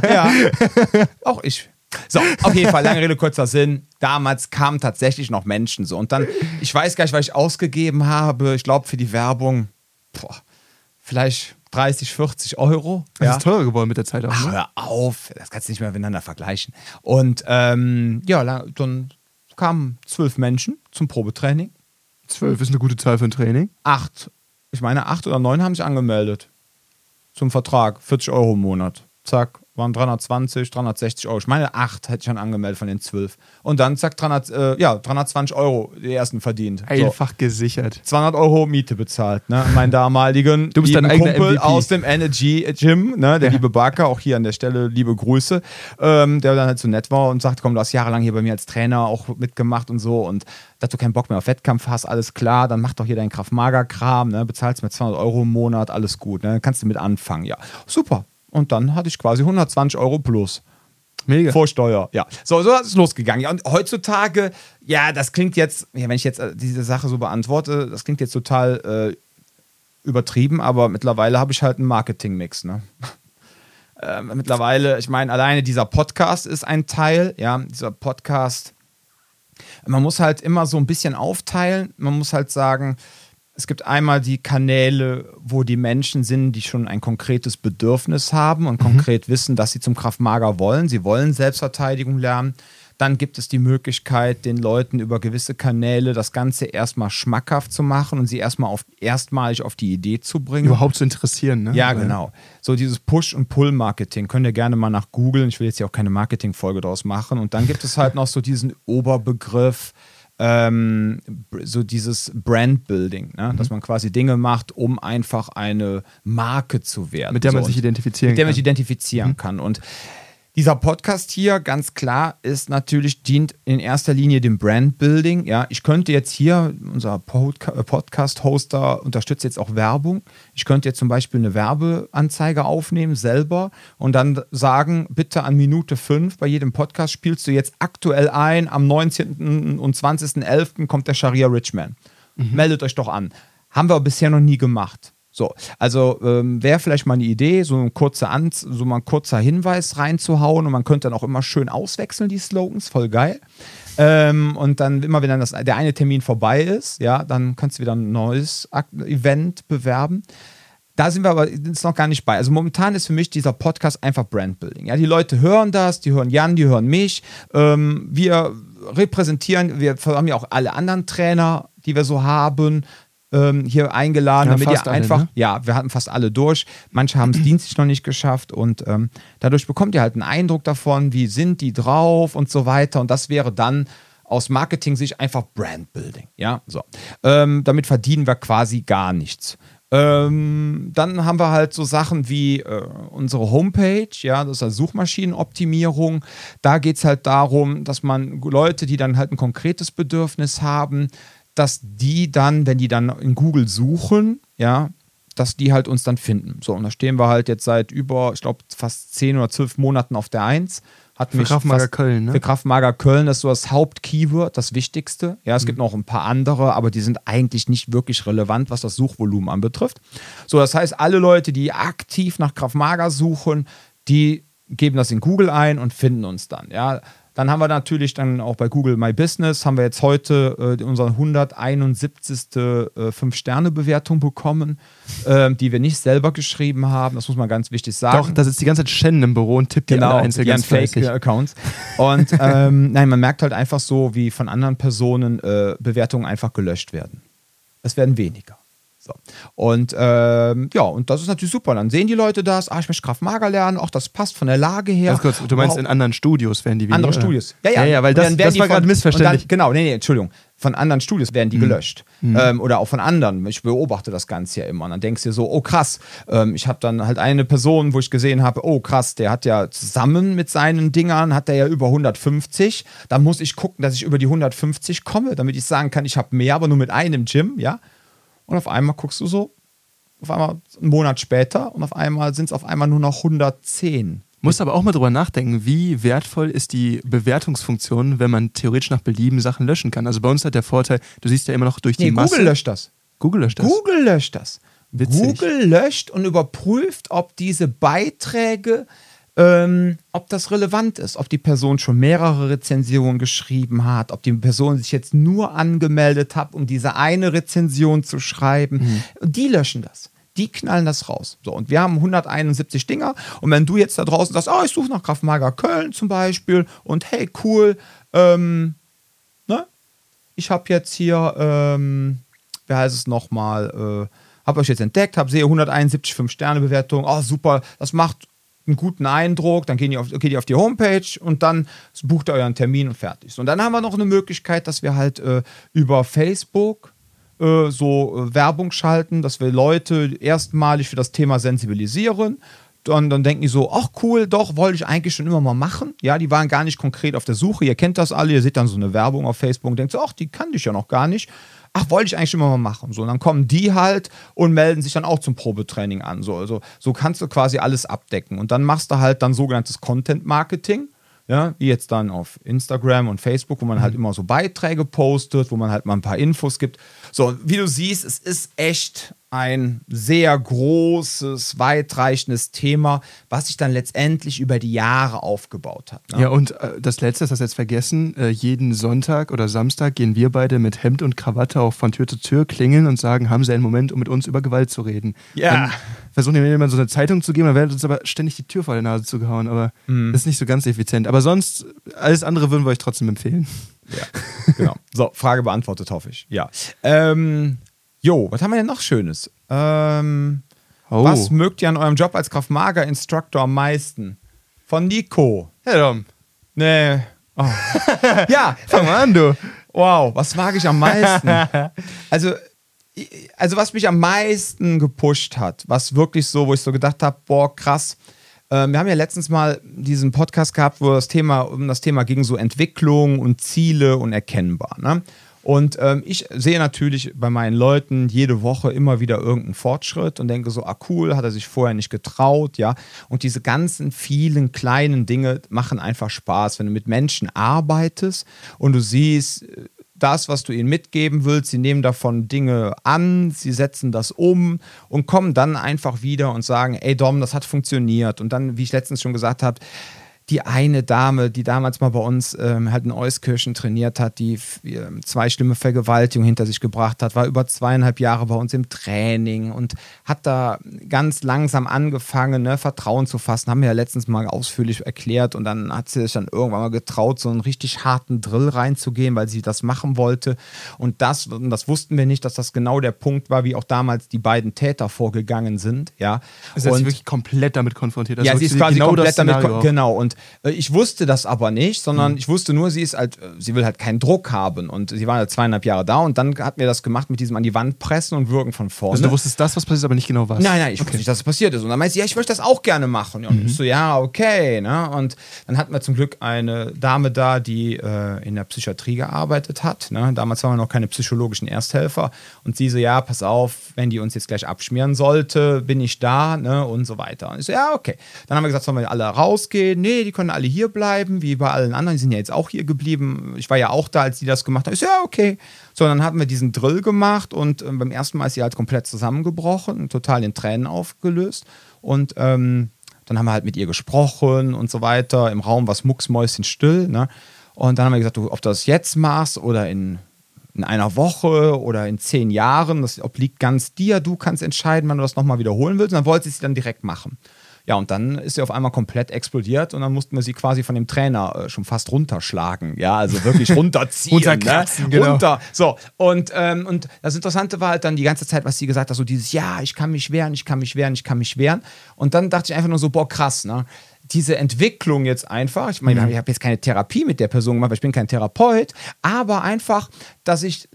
Ja. ja. Auch ich. So, auf jeden Fall, lange Rede, kurzer Sinn. Damals kamen tatsächlich noch Menschen so. Und dann, ich weiß gar nicht, was ich ausgegeben habe. Ich glaube, für die Werbung, boah, vielleicht 30, 40 Euro. Das ja. ist teurer geworden mit der Zeit auch. Ach, ne? hör auf, das kannst du nicht mehr miteinander vergleichen. Und ähm, ja, dann kamen zwölf Menschen zum Probetraining. Zwölf ist eine gute Zahl für ein Training. Acht. Ich meine, acht oder neun haben sich angemeldet. Zum Vertrag. 40 Euro im Monat. Zack, waren 320, 360 Euro. Ich meine, 8 hätte ich schon angemeldet von den 12. Und dann zack, 300, äh, ja, 320 Euro die ersten verdient. Einfach so. gesichert. 200 Euro Miete bezahlt. Ne? Mein damaligen du bist dein Kumpel MVP. aus dem Energy Gym, ne? der ja. liebe Barker, auch hier an der Stelle liebe Grüße, ähm, der dann halt so nett war und sagt, komm, du hast jahrelang hier bei mir als Trainer auch mitgemacht und so und dass du keinen Bock mehr auf Wettkampf hast, alles klar, dann mach doch hier deinen Kraft-Mager-Kram, ne? bezahlst mit 200 Euro im Monat, alles gut, ne? kannst du mit anfangen, ja. Super, und dann hatte ich quasi 120 Euro plus. Mega. Vor Steuer, ja. So, so ist es losgegangen. Ja, und heutzutage, ja, das klingt jetzt, ja, wenn ich jetzt äh, diese Sache so beantworte, das klingt jetzt total äh, übertrieben, aber mittlerweile habe ich halt einen Marketing-Mix, ne? äh, mittlerweile, ich meine, alleine dieser Podcast ist ein Teil, ja, dieser Podcast. Man muss halt immer so ein bisschen aufteilen. Man muss halt sagen, es gibt einmal die Kanäle, wo die Menschen sind, die schon ein konkretes Bedürfnis haben und mhm. konkret wissen, dass sie zum Kraftmager wollen. Sie wollen Selbstverteidigung lernen. Dann gibt es die Möglichkeit, den Leuten über gewisse Kanäle das Ganze erstmal schmackhaft zu machen und sie erstmal auf, erstmalig auf die Idee zu bringen. Überhaupt zu interessieren, ne? Ja, genau. So dieses Push- und Pull-Marketing könnt ihr gerne mal nach googeln. Ich will jetzt hier auch keine Marketing-Folge daraus machen. Und dann gibt es halt noch so diesen Oberbegriff, ähm, so dieses Brand-Building, ne? mhm. dass man quasi Dinge macht, um einfach eine Marke zu werden. Mit der man so, sich identifizieren kann. Mit der man sich identifizieren mhm. kann. Und dieser Podcast hier, ganz klar, ist natürlich, dient in erster Linie dem Brandbuilding. Ja, ich könnte jetzt hier, unser äh, Podcast-Hoster unterstützt jetzt auch Werbung. Ich könnte jetzt zum Beispiel eine Werbeanzeige aufnehmen, selber, und dann sagen, bitte an Minute 5 bei jedem Podcast spielst du jetzt aktuell ein, am 19. und 20.11. kommt der Sharia Richman. Mhm. Meldet euch doch an. Haben wir bisher noch nie gemacht. So, also ähm, wäre vielleicht mal eine Idee, so ein kurzer An so mal ein kurzer Hinweis reinzuhauen und man könnte dann auch immer schön auswechseln, die Slogans, voll geil. Ähm, und dann immer, wenn dann das, der eine Termin vorbei ist, ja, dann kannst du wieder ein neues Event bewerben. Da sind wir aber jetzt noch gar nicht bei. Also momentan ist für mich dieser Podcast einfach Brandbuilding. Ja, die Leute hören das, die hören Jan, die hören mich. Ähm, wir repräsentieren, wir haben ja auch alle anderen Trainer, die wir so haben ähm, hier eingeladen, ja, damit ihr einfach, alle, ne? ja, wir hatten fast alle durch. Manche haben es dienstlich noch nicht geschafft und ähm, dadurch bekommt ihr halt einen Eindruck davon, wie sind die drauf und so weiter. Und das wäre dann aus Marketing-Sicht einfach Brandbuilding. Ja, so. Ähm, damit verdienen wir quasi gar nichts. Ähm, dann haben wir halt so Sachen wie äh, unsere Homepage, ja, das ist also Suchmaschinenoptimierung. Da geht es halt darum, dass man Leute, die dann halt ein konkretes Bedürfnis haben, dass die dann, wenn die dann in Google suchen, ja, dass die halt uns dann finden. So, und da stehen wir halt jetzt seit über, ich glaube, fast zehn oder zwölf Monaten auf der Eins. Hat für Kraftmager Köln, ne? Für Kraftmager Köln das ist so das Hauptkeyword, das Wichtigste. Ja, es mhm. gibt noch ein paar andere, aber die sind eigentlich nicht wirklich relevant, was das Suchvolumen anbetrifft. So, das heißt, alle Leute, die aktiv nach Kraftmager suchen, die geben das in Google ein und finden uns dann. Ja, dann haben wir natürlich dann auch bei Google My Business, haben wir jetzt heute äh, unsere 171. Äh, 5-Sterne-Bewertung bekommen, äh, die wir nicht selber geschrieben haben. Das muss man ganz wichtig sagen. Doch, da sitzt die ganze Zeit Shannon im Büro und tippt genau, die alle einzeln ganz Fake-Accounts. Und ähm, nein, man merkt halt einfach so, wie von anderen Personen äh, Bewertungen einfach gelöscht werden. Es werden weniger. So. Und ähm, ja, und das ist natürlich super. Dann sehen die Leute das, ah, ich möchte Kraftmager lernen, auch das passt von der Lage her. Ganz kurz, du meinst wow. in anderen Studios werden die wieder. Andere Studios. Ja, ja, ja, ja weil das, das war gerade missverständlich. Dann, genau, nee, nee, Entschuldigung. Von anderen Studios werden die mhm. gelöscht. Mhm. Ähm, oder auch von anderen. Ich beobachte das Ganze ja immer. Und dann denkst du dir so, oh krass, ähm, ich habe dann halt eine Person, wo ich gesehen habe, oh krass, der hat ja zusammen mit seinen Dingern, hat der ja über 150. Da muss ich gucken, dass ich über die 150 komme, damit ich sagen kann, ich habe mehr, aber nur mit einem Gym, ja. Und auf einmal guckst du so, auf einmal einen Monat später und auf einmal sind es auf einmal nur noch 110. Muss aber auch mal drüber nachdenken, wie wertvoll ist die Bewertungsfunktion, wenn man theoretisch nach Belieben Sachen löschen kann. Also bei uns hat der Vorteil, du siehst ja immer noch durch die nee, Masse. Google löscht das. Google löscht das. Google löscht das. Witzig. Google löscht und überprüft, ob diese Beiträge ähm, ob das relevant ist, ob die Person schon mehrere Rezensionen geschrieben hat, ob die Person sich jetzt nur angemeldet hat, um diese eine Rezension zu schreiben. Mhm. Die löschen das. Die knallen das raus. So, und wir haben 171 Dinger. Und wenn du jetzt da draußen sagst, oh, ich suche nach Kraftmager Köln zum Beispiel und hey, cool, ähm, ne? Ich habe jetzt hier, ähm, wie heißt es nochmal, äh, habe euch jetzt entdeckt, habe sehe 171 5-Sterne-Bewertung. Oh, super, das macht einen guten Eindruck, dann geht ihr, auf, geht ihr auf die Homepage und dann bucht ihr euren Termin und fertig. Und dann haben wir noch eine Möglichkeit, dass wir halt äh, über Facebook äh, so äh, Werbung schalten, dass wir Leute erstmalig für das Thema sensibilisieren. Dann, dann denken die so, ach cool, doch, wollte ich eigentlich schon immer mal machen. Ja, die waren gar nicht konkret auf der Suche. Ihr kennt das alle, ihr seht dann so eine Werbung auf Facebook und denkt so, ach, die kannte ich ja noch gar nicht ach, wollte ich eigentlich immer mal machen. So, und dann kommen die halt und melden sich dann auch zum Probetraining an. So, also, so kannst du quasi alles abdecken. Und dann machst du halt dann sogenanntes Content Marketing. Ja, wie jetzt dann auf Instagram und Facebook, wo man halt mhm. immer so Beiträge postet, wo man halt mal ein paar Infos gibt. So, wie du siehst, es ist echt ein sehr großes, weitreichendes Thema, was sich dann letztendlich über die Jahre aufgebaut hat. Ne? Ja, und äh, das Letzte, das hast du jetzt vergessen, äh, jeden Sonntag oder Samstag gehen wir beide mit Hemd und Krawatte auch von Tür zu Tür klingeln und sagen, haben Sie einen Moment, um mit uns über Gewalt zu reden. Ja. Dann versuchen wir immer so eine Zeitung zu geben, dann wird uns aber ständig die Tür vor der Nase zugehauen, aber mhm. das ist nicht so ganz effizient. Aber sonst, alles andere würden wir euch trotzdem empfehlen. Ja, genau. So, Frage beantwortet, hoffe ich. Ja. Ähm, Jo, was haben wir denn noch Schönes? Ähm, oh. Was mögt ihr an eurem Job als Kraftmager-Instructor am meisten? Von Nico. Ja, Dom. Nee. Oh. ja. Fang mal an, du. Wow, was mag ich am meisten? also, also, was mich am meisten gepusht hat, was wirklich so, wo ich so gedacht habe, boah, krass. Äh, wir haben ja letztens mal diesen Podcast gehabt, wo das Thema um das Thema ging, so Entwicklung und Ziele und erkennbar. Ne? Und ähm, ich sehe natürlich bei meinen Leuten jede Woche immer wieder irgendeinen Fortschritt und denke so, ah cool, hat er sich vorher nicht getraut, ja. Und diese ganzen vielen kleinen Dinge machen einfach Spaß, wenn du mit Menschen arbeitest und du siehst, äh, das, was du ihnen mitgeben willst, sie nehmen davon Dinge an, sie setzen das um und kommen dann einfach wieder und sagen, ey Dom, das hat funktioniert. Und dann, wie ich letztens schon gesagt habe, die eine Dame, die damals mal bei uns ähm, halt in Euskirchen trainiert hat, die zwei schlimme Vergewaltigungen hinter sich gebracht hat, war über zweieinhalb Jahre bei uns im Training und hat da ganz langsam angefangen, ne, Vertrauen zu fassen. Haben wir ja letztens mal ausführlich erklärt und dann hat sie sich dann irgendwann mal getraut, so einen richtig harten Drill reinzugehen, weil sie das machen wollte. Und das, und das wussten wir nicht, dass das genau der Punkt war, wie auch damals die beiden Täter vorgegangen sind. Ja. Also und, sie wirklich komplett damit konfrontiert. Also ja, sie ist quasi genau komplett damit, genau. Und ich wusste das aber nicht, sondern mhm. ich wusste nur, sie ist halt, äh, sie will halt keinen Druck haben und sie war halt zweieinhalb Jahre da und dann hat mir das gemacht mit diesem an die Wand pressen und wirken von vorne. Also du wusstest das, was passiert, aber nicht genau was? Nein, nein, ich okay. wusste nicht, dass es passiert ist. Und dann meinte sie, ja, ich möchte das auch gerne machen. Und mhm. ich so, ja, okay. Ne? Und dann hatten wir zum Glück eine Dame da, die äh, in der Psychiatrie gearbeitet hat. Ne? Damals waren wir noch keine psychologischen Ersthelfer. Und sie so, ja, pass auf, wenn die uns jetzt gleich abschmieren sollte, bin ich da ne? und so weiter. Und ich so, ja, okay. Dann haben wir gesagt, sollen wir alle rausgehen? Nee, die können alle hier bleiben, wie bei allen anderen. Die sind ja jetzt auch hier geblieben. Ich war ja auch da, als die das gemacht haben. Ich so, ja, okay. So, dann hatten wir diesen Drill gemacht und äh, beim ersten Mal ist sie halt komplett zusammengebrochen, total in Tränen aufgelöst. Und ähm, dann haben wir halt mit ihr gesprochen und so weiter. Im Raum war es mucksmäuschenstill. Ne? Und dann haben wir gesagt, du, ob du das jetzt machst oder in, in einer Woche oder in zehn Jahren, das obliegt ganz dir. Du kannst entscheiden, wann du das nochmal wiederholen willst. Und dann wollte sie es dann direkt machen. Ja, und dann ist sie auf einmal komplett explodiert und dann mussten wir sie quasi von dem Trainer äh, schon fast runterschlagen. Ja, also wirklich runterziehen. ne? genau. Runter. So, und, ähm, und das Interessante war halt dann die ganze Zeit, was sie gesagt hat, so dieses, ja, ich kann mich wehren, ich kann mich wehren, ich kann mich wehren. Und dann dachte ich einfach nur so, boah, krass, ne? diese Entwicklung jetzt einfach, ich meine, mhm. ich habe jetzt keine Therapie mit der Person gemacht, weil ich bin kein Therapeut, aber einfach, dass ich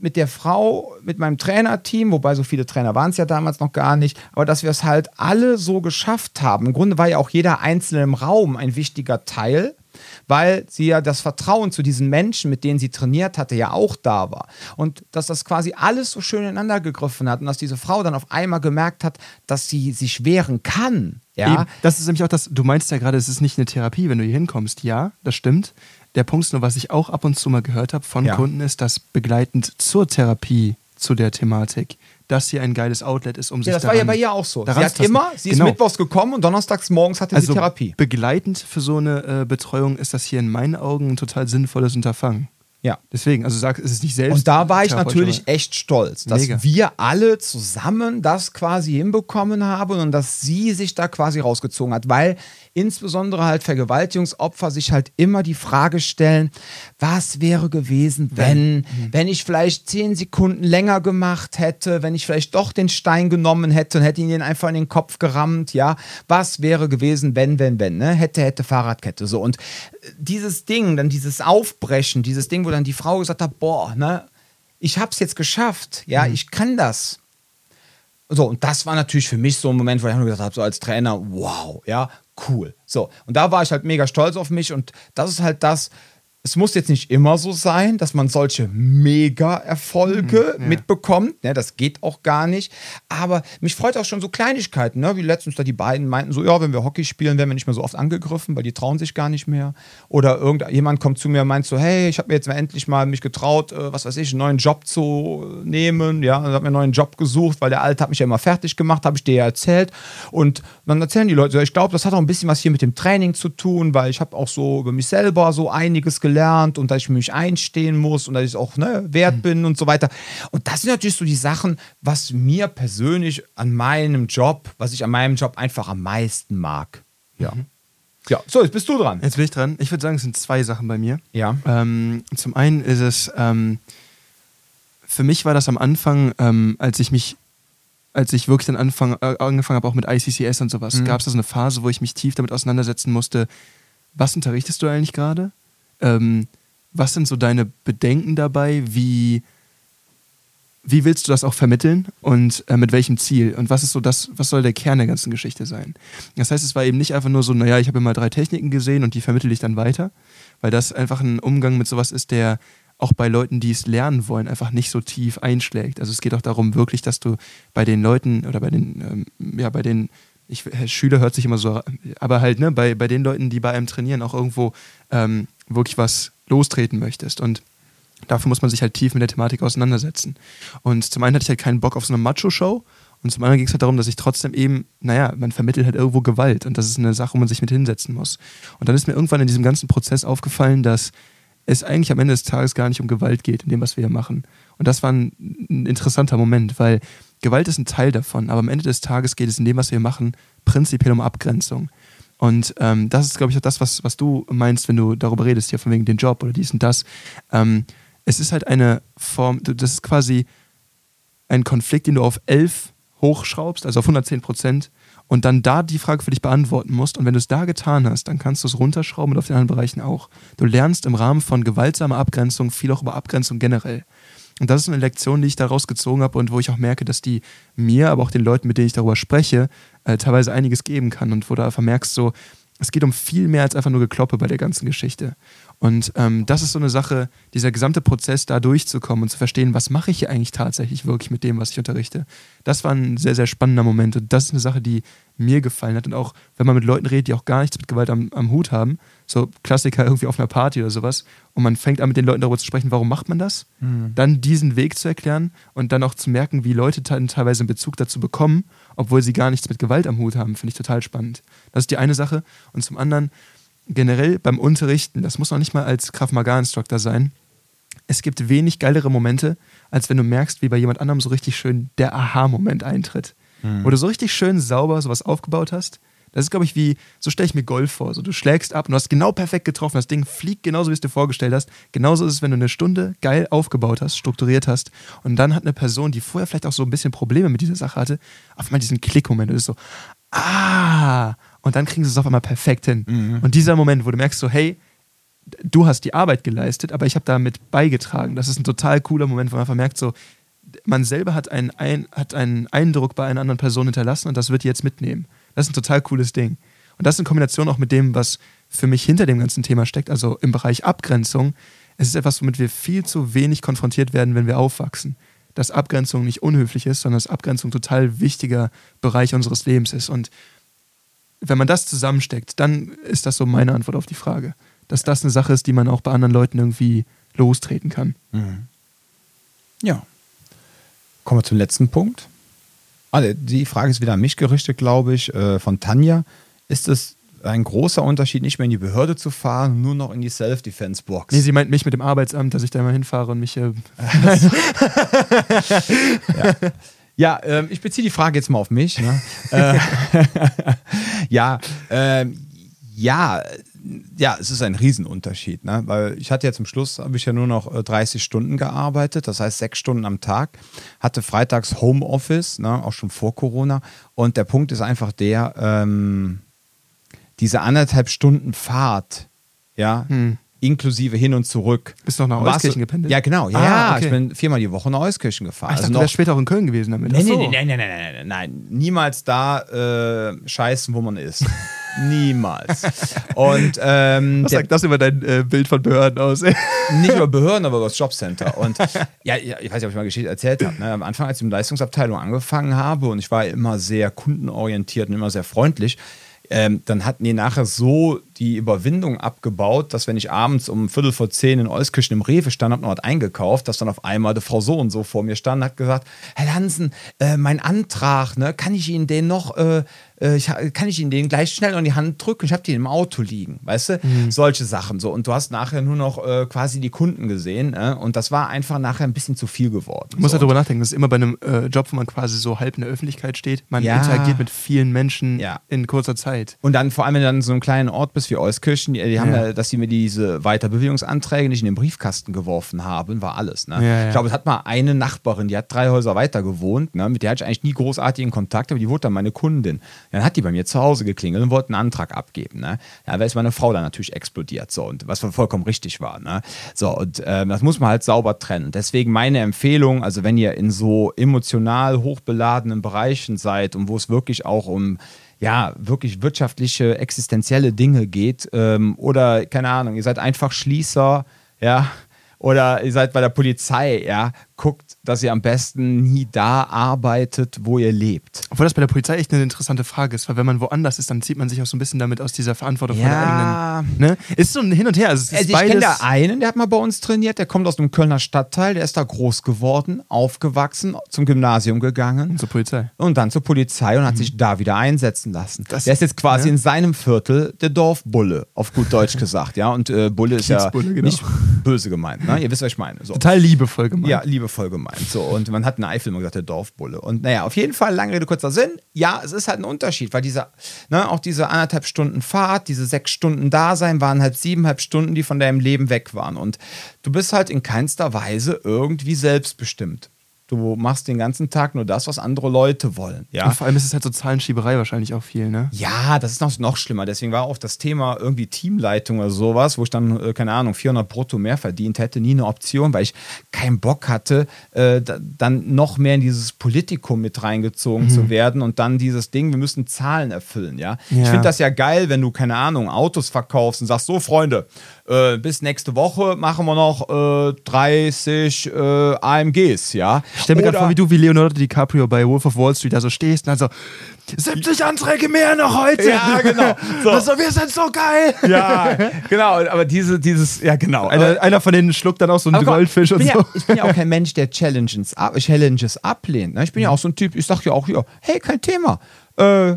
mit der Frau, mit meinem Trainerteam, wobei so viele Trainer waren es ja damals noch gar nicht, aber dass wir es halt alle so geschafft haben. Im Grunde war ja auch jeder Einzelne im Raum ein wichtiger Teil, weil sie ja das Vertrauen zu diesen Menschen, mit denen sie trainiert hatte, ja auch da war. Und dass das quasi alles so schön ineinander gegriffen hat und dass diese Frau dann auf einmal gemerkt hat, dass sie sich wehren kann. Ja, Eben. das ist nämlich auch das, du meinst ja gerade, es ist nicht eine Therapie, wenn du hier hinkommst. Ja, das stimmt. Der Punkt ist nur, was ich auch ab und zu mal gehört habe von ja. Kunden, ist, dass begleitend zur Therapie, zu der Thematik, dass hier ein geiles Outlet ist, um ja, sich das daran, war ja bei ihr auch so. Sie hat immer, sie genau. ist mittwochs gekommen und donnerstags morgens hatte also sie Therapie. Begleitend für so eine äh, Betreuung ist das hier in meinen Augen ein total sinnvolles Unterfangen. Ja. Deswegen, also sag, es ist nicht selbst. Und da war ich natürlich echt stolz, dass Mega. wir alle zusammen das quasi hinbekommen haben und dass sie sich da quasi rausgezogen hat, weil insbesondere halt Vergewaltigungsopfer sich halt immer die Frage stellen, was wäre gewesen, wenn, mhm. wenn ich vielleicht zehn Sekunden länger gemacht hätte, wenn ich vielleicht doch den Stein genommen hätte und hätte ihn einfach in den Kopf gerammt, ja, was wäre gewesen, wenn, wenn, wenn, ne? Hätte, hätte Fahrradkette, so. Und dieses Ding, dann dieses Aufbrechen, dieses Ding, wo dann die Frau gesagt hat, boah, ne, ich hab's jetzt geschafft, ja, mhm. ich kann das. So, und das war natürlich für mich so ein Moment, wo ich gesagt habe, so als Trainer, wow, ja, cool. So, und da war ich halt mega stolz auf mich und das ist halt das, es muss jetzt nicht immer so sein, dass man solche Mega-Erfolge mhm, ja. mitbekommt. Ne, das geht auch gar nicht. Aber mich freut auch schon so Kleinigkeiten, ne? wie letztens da die beiden meinten so, ja, wenn wir Hockey spielen, werden wir nicht mehr so oft angegriffen, weil die trauen sich gar nicht mehr. Oder irgendjemand kommt zu mir und meint so, hey, ich habe mir jetzt mal endlich mal mich getraut, äh, was weiß ich, einen neuen Job zu nehmen. Ja, habe mir einen neuen Job gesucht, weil der Alte hat mich ja immer fertig gemacht, habe ich dir ja erzählt. Und dann erzählen die Leute, ich glaube, das hat auch ein bisschen was hier mit dem Training zu tun, weil ich habe auch so über mich selber so einiges gelernt gelernt und dass ich mich einstehen muss und dass ich auch ne, wert mhm. bin und so weiter. Und das sind natürlich so die Sachen, was mir persönlich an meinem Job, was ich an meinem Job einfach am meisten mag. Ja. Mhm. Ja, so, jetzt bist du dran. Jetzt bin ich dran. Ich würde sagen, es sind zwei Sachen bei mir. Ja. Ähm, zum einen ist es, ähm, für mich war das am Anfang, ähm, als ich mich, als ich wirklich dann anfang, äh, angefangen habe, auch mit ICCS und sowas, mhm. gab es da so eine Phase, wo ich mich tief damit auseinandersetzen musste, was unterrichtest du eigentlich gerade? Ähm, was sind so deine Bedenken dabei? Wie, wie willst du das auch vermitteln und äh, mit welchem Ziel? Und was ist so das, was soll der Kern der ganzen Geschichte sein? Das heißt, es war eben nicht einfach nur so, naja, ich habe immer drei Techniken gesehen und die vermittel ich dann weiter, weil das einfach ein Umgang mit sowas ist, der auch bei Leuten, die es lernen wollen, einfach nicht so tief einschlägt. Also es geht auch darum, wirklich, dass du bei den Leuten oder bei den, ähm, ja, bei den ich, Schüler hört sich immer so, aber halt, ne, bei, bei den Leuten, die bei einem trainieren, auch irgendwo ähm, wirklich was lostreten möchtest. Und dafür muss man sich halt tief mit der Thematik auseinandersetzen. Und zum einen hatte ich halt keinen Bock auf so eine Macho-Show. Und zum anderen ging es halt darum, dass ich trotzdem eben, naja, man vermittelt halt irgendwo Gewalt. Und das ist eine Sache, wo man sich mit hinsetzen muss. Und dann ist mir irgendwann in diesem ganzen Prozess aufgefallen, dass es eigentlich am Ende des Tages gar nicht um Gewalt geht, in dem, was wir hier machen. Und das war ein, ein interessanter Moment, weil Gewalt ist ein Teil davon, aber am Ende des Tages geht es in dem, was wir machen, prinzipiell um Abgrenzung. Und ähm, das ist, glaube ich, auch das, was, was du meinst, wenn du darüber redest, hier von wegen den Job oder dies und das. Ähm, es ist halt eine Form, das ist quasi ein Konflikt, den du auf 11 hochschraubst, also auf 110 Prozent, und dann da die Frage für dich beantworten musst. Und wenn du es da getan hast, dann kannst du es runterschrauben und auf den anderen Bereichen auch. Du lernst im Rahmen von gewaltsamer Abgrenzung viel auch über Abgrenzung generell. Und das ist eine Lektion, die ich daraus gezogen habe und wo ich auch merke, dass die mir, aber auch den Leuten, mit denen ich darüber spreche, äh, teilweise einiges geben kann und wo du einfach merkst, so, es geht um viel mehr als einfach nur Gekloppe bei der ganzen Geschichte. Und ähm, das ist so eine Sache, dieser gesamte Prozess, da durchzukommen und zu verstehen, was mache ich hier eigentlich tatsächlich wirklich mit dem, was ich unterrichte. Das war ein sehr, sehr spannender Moment. Und das ist eine Sache, die mir gefallen hat. Und auch, wenn man mit Leuten redet, die auch gar nichts mit Gewalt am, am Hut haben, so Klassiker irgendwie auf einer Party oder sowas, und man fängt an, mit den Leuten darüber zu sprechen, warum macht man das, mhm. dann diesen Weg zu erklären und dann auch zu merken, wie Leute teilweise einen Bezug dazu bekommen, obwohl sie gar nichts mit Gewalt am Hut haben, finde ich total spannend. Das ist die eine Sache. Und zum anderen, generell beim Unterrichten, das muss noch nicht mal als Krav Maga Instructor sein, es gibt wenig geilere Momente, als wenn du merkst, wie bei jemand anderem so richtig schön der Aha-Moment eintritt. Mhm. Wo du so richtig schön sauber sowas aufgebaut hast, Das ist, glaube ich, wie, so stelle ich mir Golf vor. So, du schlägst ab und du hast genau perfekt getroffen. Das Ding fliegt genauso, wie es dir vorgestellt hast. Genauso ist es, wenn du eine Stunde geil aufgebaut hast, strukturiert hast. Und dann hat eine Person, die vorher vielleicht auch so ein bisschen Probleme mit dieser Sache hatte, auf einmal diesen Klickmoment. Und ist so, ah! Und dann kriegen sie es auf einmal perfekt hin. Mhm. Und dieser Moment, wo du merkst, so, hey, du hast die Arbeit geleistet, aber ich habe damit beigetragen. Das ist ein total cooler Moment, wo man einfach merkt, so, man selber hat einen, ein, hat einen Eindruck bei einer anderen Person hinterlassen und das wird die jetzt mitnehmen. Das ist ein total cooles Ding. Und das in Kombination auch mit dem, was für mich hinter dem ganzen Thema steckt, also im Bereich Abgrenzung. Es ist etwas, womit wir viel zu wenig konfrontiert werden, wenn wir aufwachsen. Dass Abgrenzung nicht unhöflich ist, sondern dass Abgrenzung total wichtiger Bereich unseres Lebens ist. Und wenn man das zusammensteckt, dann ist das so meine Antwort auf die Frage. Dass das eine Sache ist, die man auch bei anderen Leuten irgendwie lostreten kann. Mhm. Ja. Kommen wir zum letzten Punkt. Also die Frage ist wieder an mich gerichtet, glaube ich, äh, von Tanja. Ist es ein großer Unterschied, nicht mehr in die Behörde zu fahren, nur noch in die Self-Defense-Box? Nee, sie meint mich mit dem Arbeitsamt, dass ich da mal hinfahre und mich. Äh ja. Ja, ähm, ich beziehe die Frage jetzt mal auf mich. Ne? Äh, ja, ähm, ja, ja, es ist ein Riesenunterschied, ne? weil ich hatte ja zum Schluss, habe ich ja nur noch 30 äh, Stunden gearbeitet, das heißt sechs Stunden am Tag, hatte freitags Homeoffice, ne? auch schon vor Corona und der Punkt ist einfach der, ähm, diese anderthalb Stunden Fahrt, ja, hm. Inklusive hin und zurück. Bist du noch nach Euskirchen gependelt? Ja, genau. Ja, ah, okay. ich bin viermal die Woche nach Euskirchen gefahren. Ah, ich dachte, also noch, du später auch in Köln gewesen damit. Nee, nee, nee, nee, nee, nee, nee, nein, niemals da äh, scheißen, wo man ist. Niemals. Und, ähm, Was sagt das über dein äh, Bild von Behörden aus? nicht über Behörden, aber über das Jobcenter. Und ja, ich weiß nicht, ob ich mal Geschichte erzählt habe. Ne? Am Anfang, als ich in der Leistungsabteilung angefangen habe und ich war immer sehr kundenorientiert und immer sehr freundlich, ähm, dann hatten die nachher so die Überwindung abgebaut, dass wenn ich abends um Viertel vor zehn in Euskirchen im Rewe stand, habe noch was eingekauft, dass dann auf einmal die Frau so und so vor mir stand und hat gesagt, Herr Hansen, äh, mein Antrag, ne, kann ich Ihnen den noch äh, äh, ich, kann ich Ihnen den gleich schnell in die Hand drücken? Ich habe den im Auto liegen, weißt du? Mhm. Solche Sachen so. Und du hast nachher nur noch äh, quasi die Kunden gesehen äh? und das war einfach nachher ein bisschen zu viel geworden. Du musst so. halt drüber nachdenken, das ist immer bei einem äh, Job, wo man quasi so halb in der Öffentlichkeit steht. Man ja. interagiert mit vielen Menschen ja. in kurzer Zeit. Und dann vor allem, wenn du dann in so einem kleinen Ort bist wie Euskirchen, die, die haben ja. dass sie mir diese Weiterbewegungsanträge nicht in den Briefkasten geworfen haben, war alles. Ne? Ich glaube, es hat mal eine Nachbarin, die hat drei Häuser weiter gewohnt, ne? mit der hatte ich eigentlich nie großartigen Kontakt, aber die wurde dann meine Kundin. Dann hat die bei mir zu Hause geklingelt und wollte einen Antrag abgeben. Ne? Da ist meine Frau dann natürlich explodiert, so und was vollkommen richtig war. Ne? So, und äh, das muss man halt sauber trennen. Deswegen meine Empfehlung, also wenn ihr in so emotional hochbeladenen Bereichen seid und wo es wirklich auch um ja, wirklich wirtschaftliche, existenzielle Dinge geht, ähm, oder keine Ahnung, ihr seid einfach Schließer, ja, oder ihr seid bei der Polizei, ja, guckt, dass ihr am besten nie da arbeitet, wo ihr lebt. Obwohl das bei der Polizei echt eine interessante Frage ist, weil wenn man woanders ist, dann zieht man sich auch so ein bisschen damit aus dieser Verantwortung ja. von der eigenen. Ne? Ist so ein Hin und Her. Also, also ich kenne da einen, der hat mal bei uns trainiert, der kommt aus einem Kölner Stadtteil, der ist da groß geworden, aufgewachsen, zum Gymnasium gegangen. Und zur Polizei. Und dann zur Polizei und hat mhm. sich da wieder einsetzen lassen. Das, der ist jetzt quasi ja. in seinem Viertel der Dorfbulle, auf gut Deutsch gesagt. ja. Und äh, Bulle ist ja genau. nicht böse gemeint. Ne? Ihr wisst, was ich meine. So. Total liebevoll gemeint. Ja, liebevoll gemeint. So, und man hat in Eifel immer gesagt, der Dorfbulle. Und naja, auf jeden Fall, lange Rede, kurzer Sinn. Ja, es ist halt ein Unterschied, weil dieser, ne, auch diese anderthalb Stunden Fahrt, diese sechs Stunden Dasein waren halt siebeneinhalb Stunden, die von deinem Leben weg waren. Und du bist halt in keinster Weise irgendwie selbstbestimmt. Du machst den ganzen Tag nur das, was andere Leute wollen. Ja? Und vor allem ist es halt so Zahlenschieberei wahrscheinlich auch viel, ne? Ja, das ist noch, noch schlimmer. Deswegen war auch das Thema irgendwie Teamleitung oder sowas, wo ich dann, äh, keine Ahnung, 400 brutto mehr verdient hätte, nie eine Option, weil ich keinen Bock hatte, äh, dann noch mehr in dieses Politikum mit reingezogen mhm. zu werden und dann dieses Ding, wir müssen Zahlen erfüllen, ja? ja. Ich finde das ja geil, wenn du, keine Ahnung, Autos verkaufst und sagst, so Freunde, äh, bis nächste Woche machen wir noch äh, 30 äh, AMGs, ja. Ich stelle mir gerade vor, wie du wie Leonardo DiCaprio bei Wolf of Wall Street da so stehst und dann so 70 Anträge mehr noch heute. Ja, genau. So. Also, wir sind so geil. Ja, genau. Aber diese, dieses, ja, genau. Einer, einer von denen schluckt dann auch so einen Goldfisch und so. Ja, ich bin ja auch kein Mensch, der Challenges, Challenges ablehnt. Ne? Ich bin ja auch so ein Typ, ich sag ja auch hier, hey, kein Thema. Äh,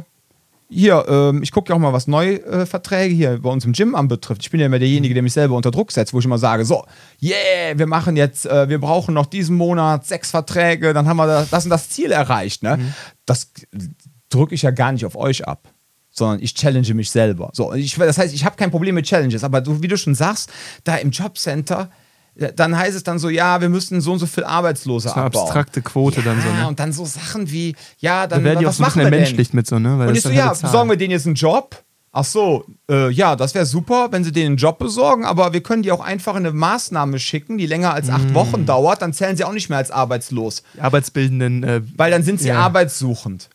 hier, ähm, ich gucke ja auch mal, was Neuverträge äh, hier bei uns im Gym anbetrifft. Ich bin ja immer derjenige, der mich selber unter Druck setzt, wo ich immer sage, so, yeah, wir machen jetzt, äh, wir brauchen noch diesen Monat sechs Verträge, dann haben wir das, das und das Ziel erreicht. Ne? Mhm. Das drücke ich ja gar nicht auf euch ab. sondern ich challenge mich selber. So, ich, das heißt, ich habe kein Problem mit Challenges, aber du, wie du schon sagst, da im Jobcenter, dann heißt es dann so, ja, wir müssen so und so viel Arbeitslose Das ist eine abbauen. abstrakte Quote ja, dann so. Ne? und dann so Sachen wie, ja, dann Da werden die auch was so ein machen wir denn? entmenschlicht mit so, ne? Weil Und ich so, ja, besorgen wir denen jetzt einen Job? Ach so, äh, ja, das wäre super, wenn sie denen einen Job besorgen, aber wir können die auch einfach in eine Maßnahme schicken, die länger als Mm. acht Wochen dauert, dann zählen sie auch nicht mehr als arbeitslos, Die arbeitsbildenden. Äh, weil dann sind sie Ja. arbeitssuchend.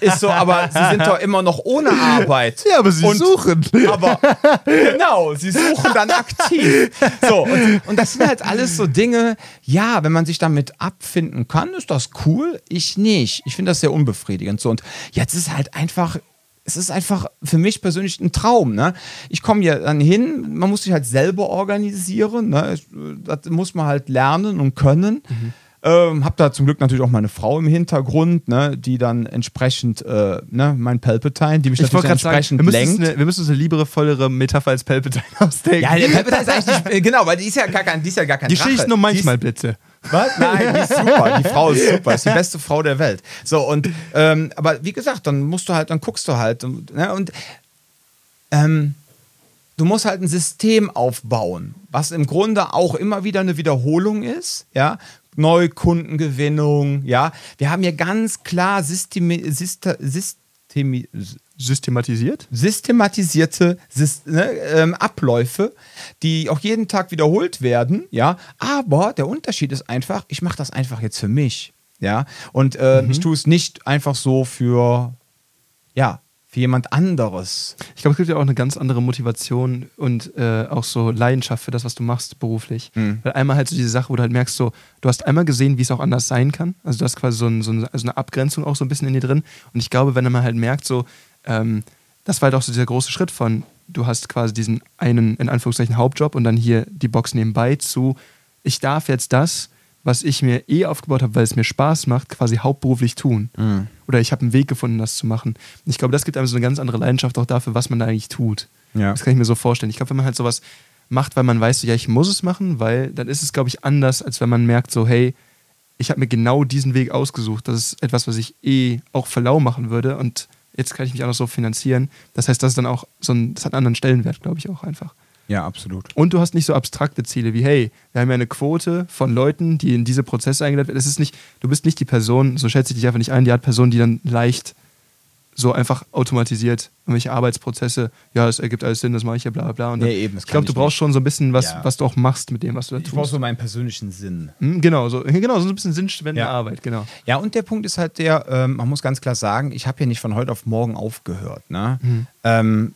Ist so, aber sie sind doch immer noch ohne Arbeit. ja, aber sie Und- suchen. Aber genau, sie suchen dann aktiv. So, und, und das sind halt alles so Dinge, ja, wenn man sich damit abfinden kann, ist das cool. Ich nicht. Ich finde das sehr unbefriedigend. So, und jetzt ist halt einfach. Es ist einfach für mich persönlich ein Traum. Ne? Ich komme hier dann hin, man muss sich halt selber organisieren. Ne? Das muss man halt lernen und können. Ähm, hab da zum Glück natürlich auch meine Frau im Hintergrund, ne, die dann entsprechend, äh, ne, mein Palpatine, die mich Ich natürlich gerade sagen, entsprechend wir lenkt. eine, wir müssen uns eine liebevollere Metapher als Palpatine ausdenken. Ja, der Palpatine ist eigentlich nicht, äh, genau, weil die ist ja gar kein, die ist ja gar kein die Drache. schießt nur manchmal Blitze. Ist, was? Nein, die ist super. Die Frau ist super. Ist die beste Frau der Welt. So, und, ähm, aber wie gesagt, dann musst du halt, dann guckst du halt. Und, ne, und ähm, du musst halt ein System aufbauen, was im Grunde auch immer wieder eine Wiederholung ist, ja. Neukundengewinnung, ja. Wir haben hier ganz klar Systemi Syste Systemi Systematisiert? systematisierte Sys ne, ähm, Abläufe, die auch jeden Tag wiederholt werden, ja. Aber der Unterschied ist einfach, ich mache das einfach jetzt für mich, ja. Und äh, ich tue es nicht einfach so für, ja, für jemand anderes. Ich glaube, es gibt ja auch eine ganz andere Motivation und äh, auch so Leidenschaft für das, was du machst beruflich. Mhm. Weil einmal halt so diese Sache, wo du halt merkst, so, du hast einmal gesehen, wie es auch anders sein kann. Also du hast quasi so, ein, so ein, also eine Abgrenzung auch so ein bisschen in dir drin. Und ich glaube, wenn man halt merkt, so, ähm, das war halt auch so dieser große Schritt von, du hast quasi diesen einen, in Anführungszeichen, Hauptjob und dann hier die Box nebenbei zu, ich darf jetzt das, was ich mir eh aufgebaut habe, weil es mir Spaß macht, quasi hauptberuflich tun. Oder ich habe einen Weg gefunden, das zu machen. Und ich glaube, das gibt einem so eine ganz andere Leidenschaft auch dafür, was man da eigentlich tut. Ja. Das kann ich mir so vorstellen. Ich glaube, wenn man halt sowas macht, weil man weiß, so, ja, ich muss es machen, weil dann ist es, glaube ich, anders, als wenn man merkt, so, hey, ich habe mir genau diesen Weg ausgesucht. Das ist etwas, was ich eh auch für lau machen würde und jetzt kann ich mich auch noch so finanzieren. Das heißt, das ist dann auch so ein, das hat einen anderen Stellenwert, glaube ich, auch einfach. Ja, absolut. Und du hast nicht so abstrakte Ziele wie, hey, wir haben ja eine Quote von Leuten, die in diese Prozesse eingeladen werden. Es ist nicht, du bist nicht die Person, so schätze ich dich einfach nicht ein, die Art Person, die dann leicht so einfach automatisiert irgendwelche Arbeitsprozesse, ja, es ergibt alles Sinn, das mache ich ja, bla bla bla. Und dann, Nee, eben, ich glaube, du ich brauchst schon so ein bisschen was, Ja. was du auch machst mit dem, was du da Ich brauche tust. so meinen persönlichen Sinn. Hm, genau, so, genau, so ein bisschen sinnspendende Ja. Arbeit, genau. Ja, und der Punkt ist halt der, ähm, man muss ganz klar sagen, ich habe ja nicht von heute auf morgen aufgehört. Ne? Ähm,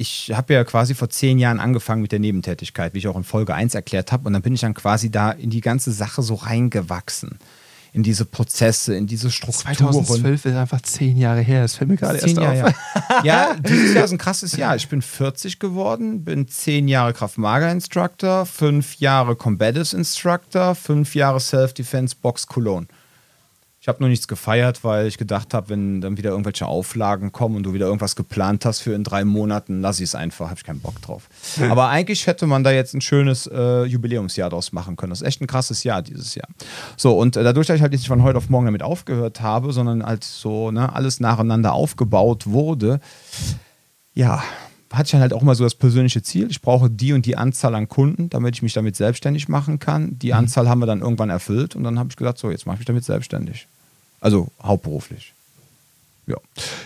ich habe ja quasi vor zehn Jahren angefangen mit der Nebentätigkeit, wie ich auch in Folge 1 erklärt habe. Und dann bin ich dann quasi da in die ganze Sache so reingewachsen. In diese Prozesse, in diese Strukturen. 2012 ist einfach zehn Jahre her, das fällt mir gerade erst Jahre, auf. ja. ja, dieses Jahr ist ein krasses Jahr. Ich bin 40 geworden, bin zehn Jahre Kraft-Mager-Instructor, fünf Jahre Combatives Instructor, fünf Jahre Self-Defense Box Cologne. Ich habe nur nichts gefeiert, weil ich gedacht habe, wenn dann wieder irgendwelche Auflagen kommen und du wieder irgendwas geplant hast für in drei Monaten, lass ich es einfach, habe ich keinen Bock drauf. Aber eigentlich hätte man da jetzt ein schönes äh, Jubiläumsjahr draus machen können. Das ist echt ein krasses Jahr dieses Jahr. So, und äh, dadurch, dass ich halt nicht von heute auf morgen damit aufgehört habe, sondern halt so ne, alles nacheinander aufgebaut wurde, ja, hatte ich dann halt auch mal so das persönliche Ziel. Ich brauche die und die Anzahl an Kunden, damit ich mich damit selbstständig machen kann. Die Anzahl haben wir dann irgendwann erfüllt und dann habe ich gesagt, so, jetzt mache ich mich damit selbstständig. Also hauptberuflich. Ja.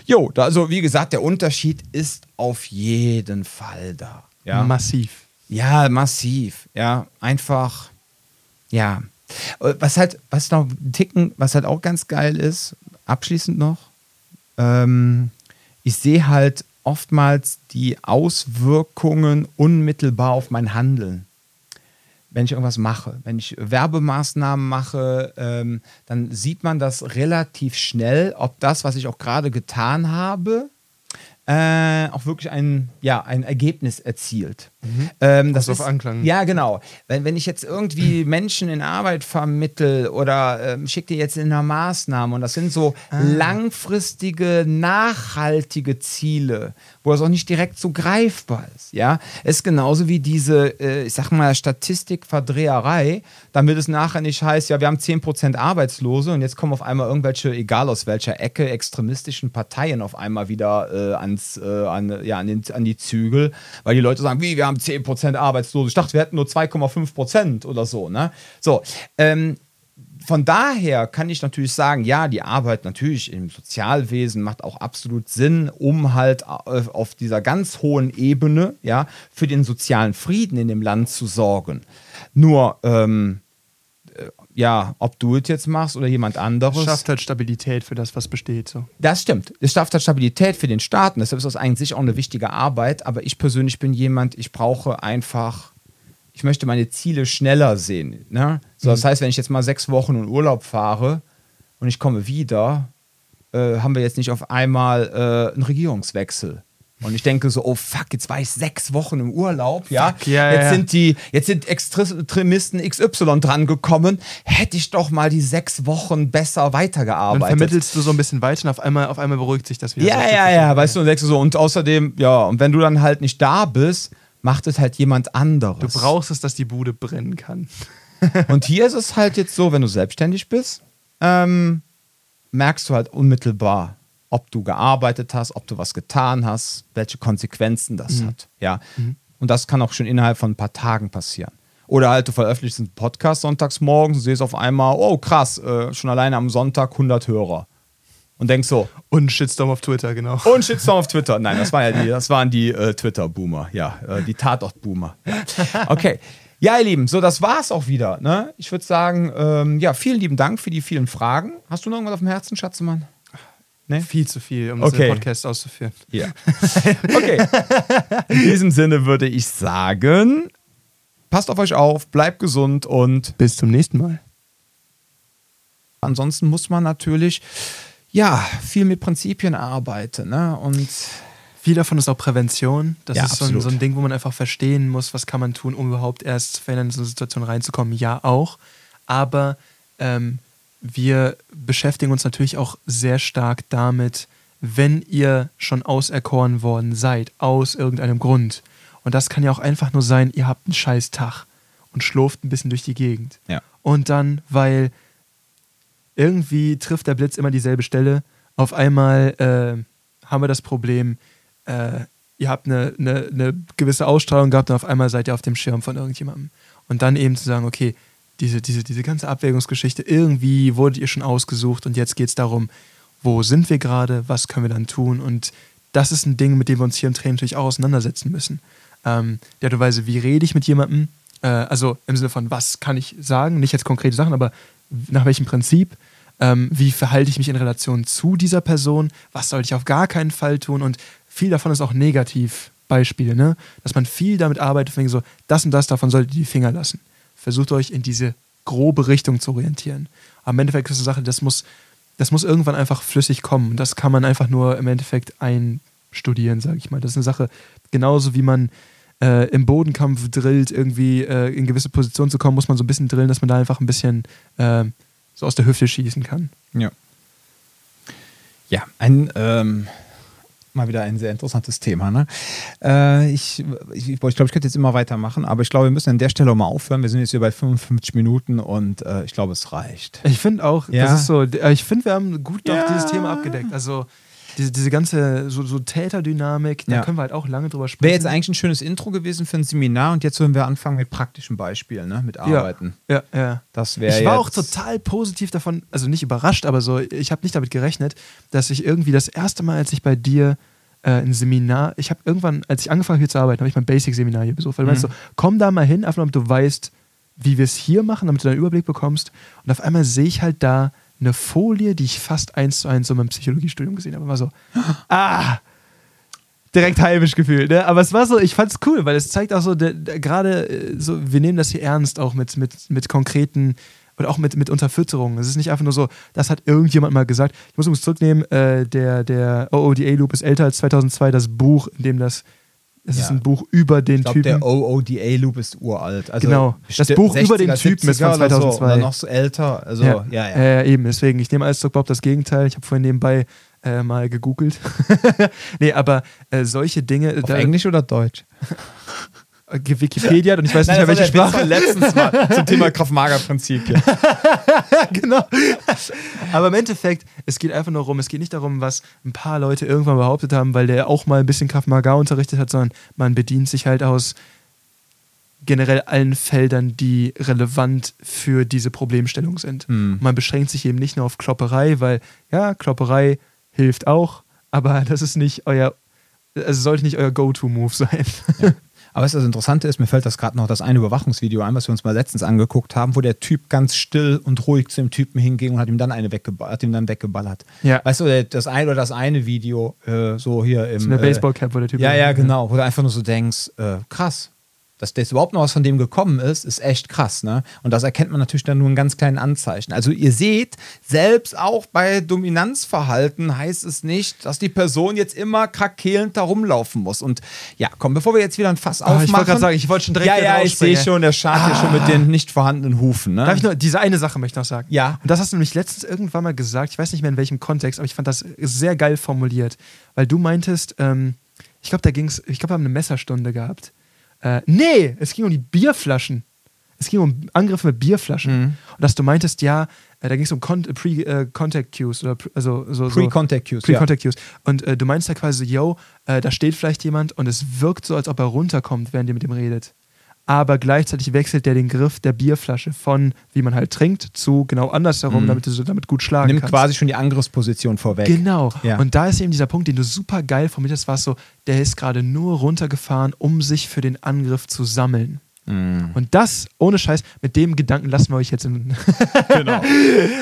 Jo, da, also wie gesagt, der Unterschied ist auf jeden Fall da. Ja, Massiv. ja massiv. Ja, einfach, ja. Äh, Was halt, was noch Ticken, was halt auch ganz geil ist, abschließend noch, ähm, ich sehe halt oftmals die Auswirkungen unmittelbar auf mein Handeln. Wenn ich irgendwas mache, wenn ich Werbemaßnahmen mache, ähm, dann sieht man das relativ schnell, ob das, was ich auch gerade getan habe, äh, auch wirklich ein, ja, ein Ergebnis erzielt. Ähm, das auf ist, Anklang. Ja, genau. Wenn, wenn ich jetzt irgendwie Menschen in Arbeit vermittel oder ähm, schicke die jetzt in einer Maßnahme und das sind so langfristige, nachhaltige Ziele, wo das auch nicht direkt so greifbar ist. Ja, es ist genauso wie diese, äh, ich sag mal, Statistikverdreherei, damit es nachher nicht heißt, ja, wir haben 10% Arbeitslose und jetzt kommen auf einmal irgendwelche, egal aus welcher Ecke, extremistischen Parteien auf einmal wieder äh, ans, äh, an, ja, an, den, an die Zügel, weil die Leute sagen, wie, wir haben 10% Arbeitslose. Ich dachte, wir hätten nur 2,5% oder so. Ne? So, ähm, von daher kann ich natürlich sagen, ja, die Arbeit natürlich im Sozialwesen macht auch absolut Sinn, um halt äh, auf dieser ganz hohen Ebene, ja, für den sozialen Frieden in dem Land zu sorgen. Nur, ähm, äh, ja, ob du es jetzt machst oder jemand anderes. Schafft halt Stabilität für das, was besteht. So. Das stimmt. Es schafft halt Stabilität für den Staaten. Deshalb ist das eigentlich auch eine wichtige Arbeit. Aber ich persönlich bin jemand, ich brauche einfach, ich möchte meine Ziele schneller sehen. Ne? So, das heißt, wenn ich jetzt mal sechs Wochen in Urlaub fahre und ich komme wieder, äh, haben wir jetzt nicht auf einmal äh, einen Regierungswechsel. Und ich denke so, oh fuck, jetzt war ich sechs Wochen im Urlaub, ja. Fuck, ja, jetzt ja. sind die, jetzt sind Extremisten XY dran gekommen. Hätte ich doch mal die sechs Wochen besser Dann weitergearbeitet. vermittelst du so ein bisschen weiter und auf einmal, auf einmal beruhigt sich das wieder. Ja, so. ja, ja, weißt du, und denkst du so, und außerdem, ja, und wenn du dann halt nicht da bist, macht es halt jemand anderes. Du brauchst es, dass die Bude brennen kann. Und hier ist es halt jetzt so, wenn du selbstständig bist, ähm, merkst du halt unmittelbar, ob du gearbeitet hast, ob du was getan hast, welche Konsequenzen das hat. Ja. Und das kann auch schon innerhalb von ein paar Tagen passieren. Oder halt, du veröffentlichst einen Podcast sonntags morgens und siehst auf einmal, oh krass, äh, schon alleine am Sonntag 100 Hörer. Und denkst so, Und Shitstorm auf Twitter, genau. Und Shitstorm auf Twitter. Nein, das, war ja die, das waren die äh, Twitter-Boomer. Ja, äh, die Tatort-Boomer. Ja. Okay. Ja, ihr Lieben, so das war's auch wieder. Ne? Ich würde sagen, ähm, ja, vielen lieben Dank für die vielen Fragen. Hast du noch irgendwas auf dem Herzen, Schatzemann? Ne? Viel zu viel, um Okay. diesen Podcast auszuführen. Ja. Okay. In diesem Sinne würde ich sagen, passt auf euch auf, bleibt gesund und Bis zum nächsten Mal. ansonsten muss man natürlich ja viel mit Prinzipien arbeiten. Ne? Und Viel davon ist auch Prävention. Das Ja, ist so ein, so ein Ding, wo man einfach verstehen muss, was kann man tun, um überhaupt erst in so eine Situation reinzukommen. Ja, auch. Aber ähm, wir beschäftigen uns natürlich auch sehr stark damit, wenn ihr schon auserkoren worden seid, aus irgendeinem Grund. Und das kann ja auch einfach nur sein, ihr habt einen scheiß Tag und schlurft ein bisschen durch die Gegend. Ja. Und dann, weil irgendwie trifft der Blitz immer dieselbe Stelle, auf einmal äh, haben wir das Problem, äh, ihr habt eine, eine, eine gewisse Ausstrahlung gehabt und auf einmal seid ihr auf dem Schirm von irgendjemandem. Und dann eben zu sagen, okay, diese, diese, diese ganze Abwägungsgeschichte, irgendwie wurdet ihr schon ausgesucht und jetzt geht es darum, wo sind wir gerade, was können wir dann tun und das ist ein Ding, mit dem wir uns hier im Training natürlich auch auseinandersetzen müssen. Ähm, die Art und Weise, wie rede ich mit jemandem, äh, also im Sinne von, was kann ich sagen, nicht jetzt konkrete Sachen, aber nach welchem Prinzip, ähm, wie verhalte ich mich in Relation zu dieser Person, was sollte ich auf gar keinen Fall tun und viel davon ist auch Negativbeispiele, ne? dass man viel damit arbeitet, wegen so, das und das, davon solltet ihr die Finger lassen. Versucht euch in diese grobe Richtung zu orientieren. Aber im Endeffekt ist eine Sache, das muss, das muss irgendwann einfach flüssig kommen. Und das kann man einfach nur im Endeffekt einstudieren, sage ich mal. Das ist eine Sache, genauso wie man äh, im Bodenkampf drillt, irgendwie äh, in gewisse Positionen zu kommen, muss man so ein bisschen drillen, dass man da einfach ein bisschen äh, so aus der Hüfte schießen kann. Ja. Ja, ein ähm, mal wieder ein sehr interessantes Thema. Ne? Äh, ich ich, ich glaube, ich könnte jetzt immer weitermachen, aber ich glaube, wir müssen an der Stelle auch mal aufhören. Wir sind jetzt hier bei 55 Minuten und äh, ich glaube, es reicht. Ich finde auch, Ja. das ist so, äh, ich finde, wir haben gut doch Ja. dieses Thema abgedeckt. Also diese, diese ganze so, so Täterdynamik, da Ja. können wir halt auch lange drüber sprechen. Wäre jetzt eigentlich ein schönes Intro gewesen für ein Seminar und jetzt würden wir anfangen mit praktischen Beispielen, ne? mit Arbeiten. Ja, ja. Das wäre Ich war auch total positiv davon, also nicht überrascht, aber so, ich habe nicht damit gerechnet, dass ich irgendwie das erste Mal, als ich bei dir äh, ein Seminar, ich habe irgendwann, als ich angefangen habe hier zu arbeiten, habe ich mein Basic-Seminar hier besucht, weil du meinst so, komm da mal hin, einfach nur, damit du weißt, wie wir es hier machen, damit du einen Überblick bekommst. Und auf einmal sehe ich halt da eine Folie, die ich fast eins zu eins so in meinem Psychologiestudium gesehen habe. War so, ah, direkt heimisch gefühlt. Ne? Aber es war so, ich fand's cool, weil es zeigt auch so, gerade äh, so, wir nehmen das hier ernst, auch mit, mit, mit konkreten oder auch mit, mit Unterfütterung. Es ist nicht einfach nur so, das hat irgendjemand mal gesagt. Ich muss übrigens zurücknehmen, äh, der, der OODA-Loop ist älter als 2002, das Buch, in dem das es ja. ist ein Buch über den ich glaub, Typen. Der OODA-Loop ist uralt. Also genau. Das Buch über den Typen ist von 2002. Oder, so, oder noch so älter. Also, ja, ja. ja. Äh, eben, deswegen, ich nehme alles zurück, überhaupt das Gegenteil. Ich habe vorhin nebenbei äh, mal gegoogelt. nee, aber äh, solche Dinge. Auf da, Englisch oder Deutsch? Wikipedia und ich weiß nicht mehr, welche Sprache. letztens mal zum Thema Kraft-Mager-Prinzip. genau. Aber im Endeffekt, es geht einfach nur darum, es geht nicht darum, was ein paar Leute irgendwann behauptet haben, weil der auch mal ein bisschen Kraft-Maga unterrichtet hat, sondern man bedient sich halt aus generell allen Feldern, die relevant für diese Problemstellung sind. Mhm. Man beschränkt sich eben nicht nur auf Klopperei, weil ja, Klopperei hilft auch, aber das ist nicht euer, also sollte nicht euer Go-To-Move sein. Ja. Aber was das Interessante ist, mir fällt das gerade noch das eine Überwachungsvideo ein, was wir uns mal letztens angeguckt haben, wo der Typ ganz still und ruhig zu dem Typen hinging und hat ihm dann eine hat ihm dann weggeballert. Ja. Weißt du, das eine oder das eine Video, äh, so hier im. So eine Baseballcap, wo der Typ. Ja, ja, genau, wo du einfach nur so denkst, äh, krass, dass das überhaupt noch was von dem gekommen ist, ist echt krass. Ne? Und das erkennt man natürlich dann nur in ganz kleinen Anzeichen. Also ihr seht, selbst auch bei Dominanzverhalten heißt es nicht, dass die Person jetzt immer krakelnd da rumlaufen muss. Und ja, komm, bevor wir jetzt wieder ein Fass oh, aufmachen. Ich wollte gerade sagen, ich wollte schon direkt Ja, ja, ich sehe schon, der schart ah. hier schon mit den nicht vorhandenen Hufen. Ne? Darf ich nur, diese eine Sache möchte ich noch sagen. Ja. Und das hast du nämlich letztens irgendwann mal gesagt, ich weiß nicht mehr in welchem Kontext, aber ich fand das sehr geil formuliert. Weil du meintest, ähm, ich glaube, da ging es, ich glaube, wir haben eine Messerstunde gehabt. Äh, nee, es ging um die Bierflaschen. Es ging um Angriffe mit Bierflaschen. Mhm. Und dass du meintest, ja, äh, da ging es um Con Pre-Contact äh, Cues. Oder, also, so, Pre-Contact Cues. Pre-Contact Cues. Und äh, du meinst ja quasi, yo, äh, da steht vielleicht jemand und es wirkt so, als ob er runterkommt, während ihr mit ihm redet aber gleichzeitig wechselt der den Griff der Bierflasche von, wie man halt trinkt, zu genau andersherum, mhm. damit du so damit gut schlagen Nimmt kannst. Nimmt quasi schon die Angriffsposition vorweg. Genau. Ja. Und da ist eben dieser Punkt, den du super geil formulierst, war so, der ist gerade nur runtergefahren, um sich für den Angriff zu sammeln. Mhm. Und das, ohne Scheiß, mit dem Gedanken lassen wir euch jetzt in. genau.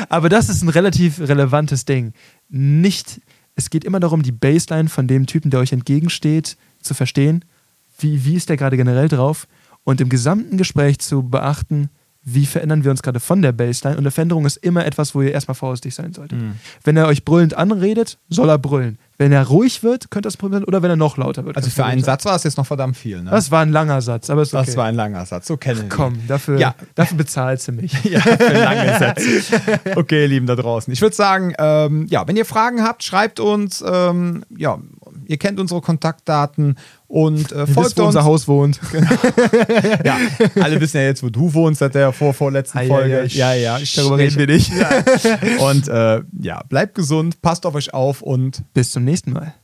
Aber das ist ein relativ relevantes Ding. Nicht, es geht immer darum, die Baseline von dem Typen, der euch entgegensteht, zu verstehen. Wie, wie ist der gerade generell drauf? Und im gesamten Gespräch zu beachten, wie verändern wir uns gerade von der Baseline. Und eine Veränderung ist immer etwas, wo ihr erstmal vorsichtig sein solltet. Mhm. Wenn er euch brüllend anredet, soll er brüllen. Wenn er ruhig wird, könnte das Problem sein, oder wenn er noch lauter wird. Also für einen Satz war es jetzt noch verdammt viel. Ne? Das war ein langer Satz, aber ist okay. Das war ein langer Satz, so kenne ich Komm, dafür, ja. dafür bezahlst du mich. ja, für lange Sätze. Okay, ihr Lieben da draußen. Ich würde sagen, ähm, ja, wenn ihr Fragen habt, schreibt uns. Ähm, ja, ihr kennt unsere Kontaktdaten und äh, folgt wisst, wo uns. unser Haus wohnt. Genau. ja, alle wissen ja jetzt, wo du wohnst, seit der vor vorletzten ah, Folge. Ja, ja, ja. darüber reden wir nicht. Ja. Und äh, ja, bleibt gesund, passt auf euch auf und bis zum nächsten Mal.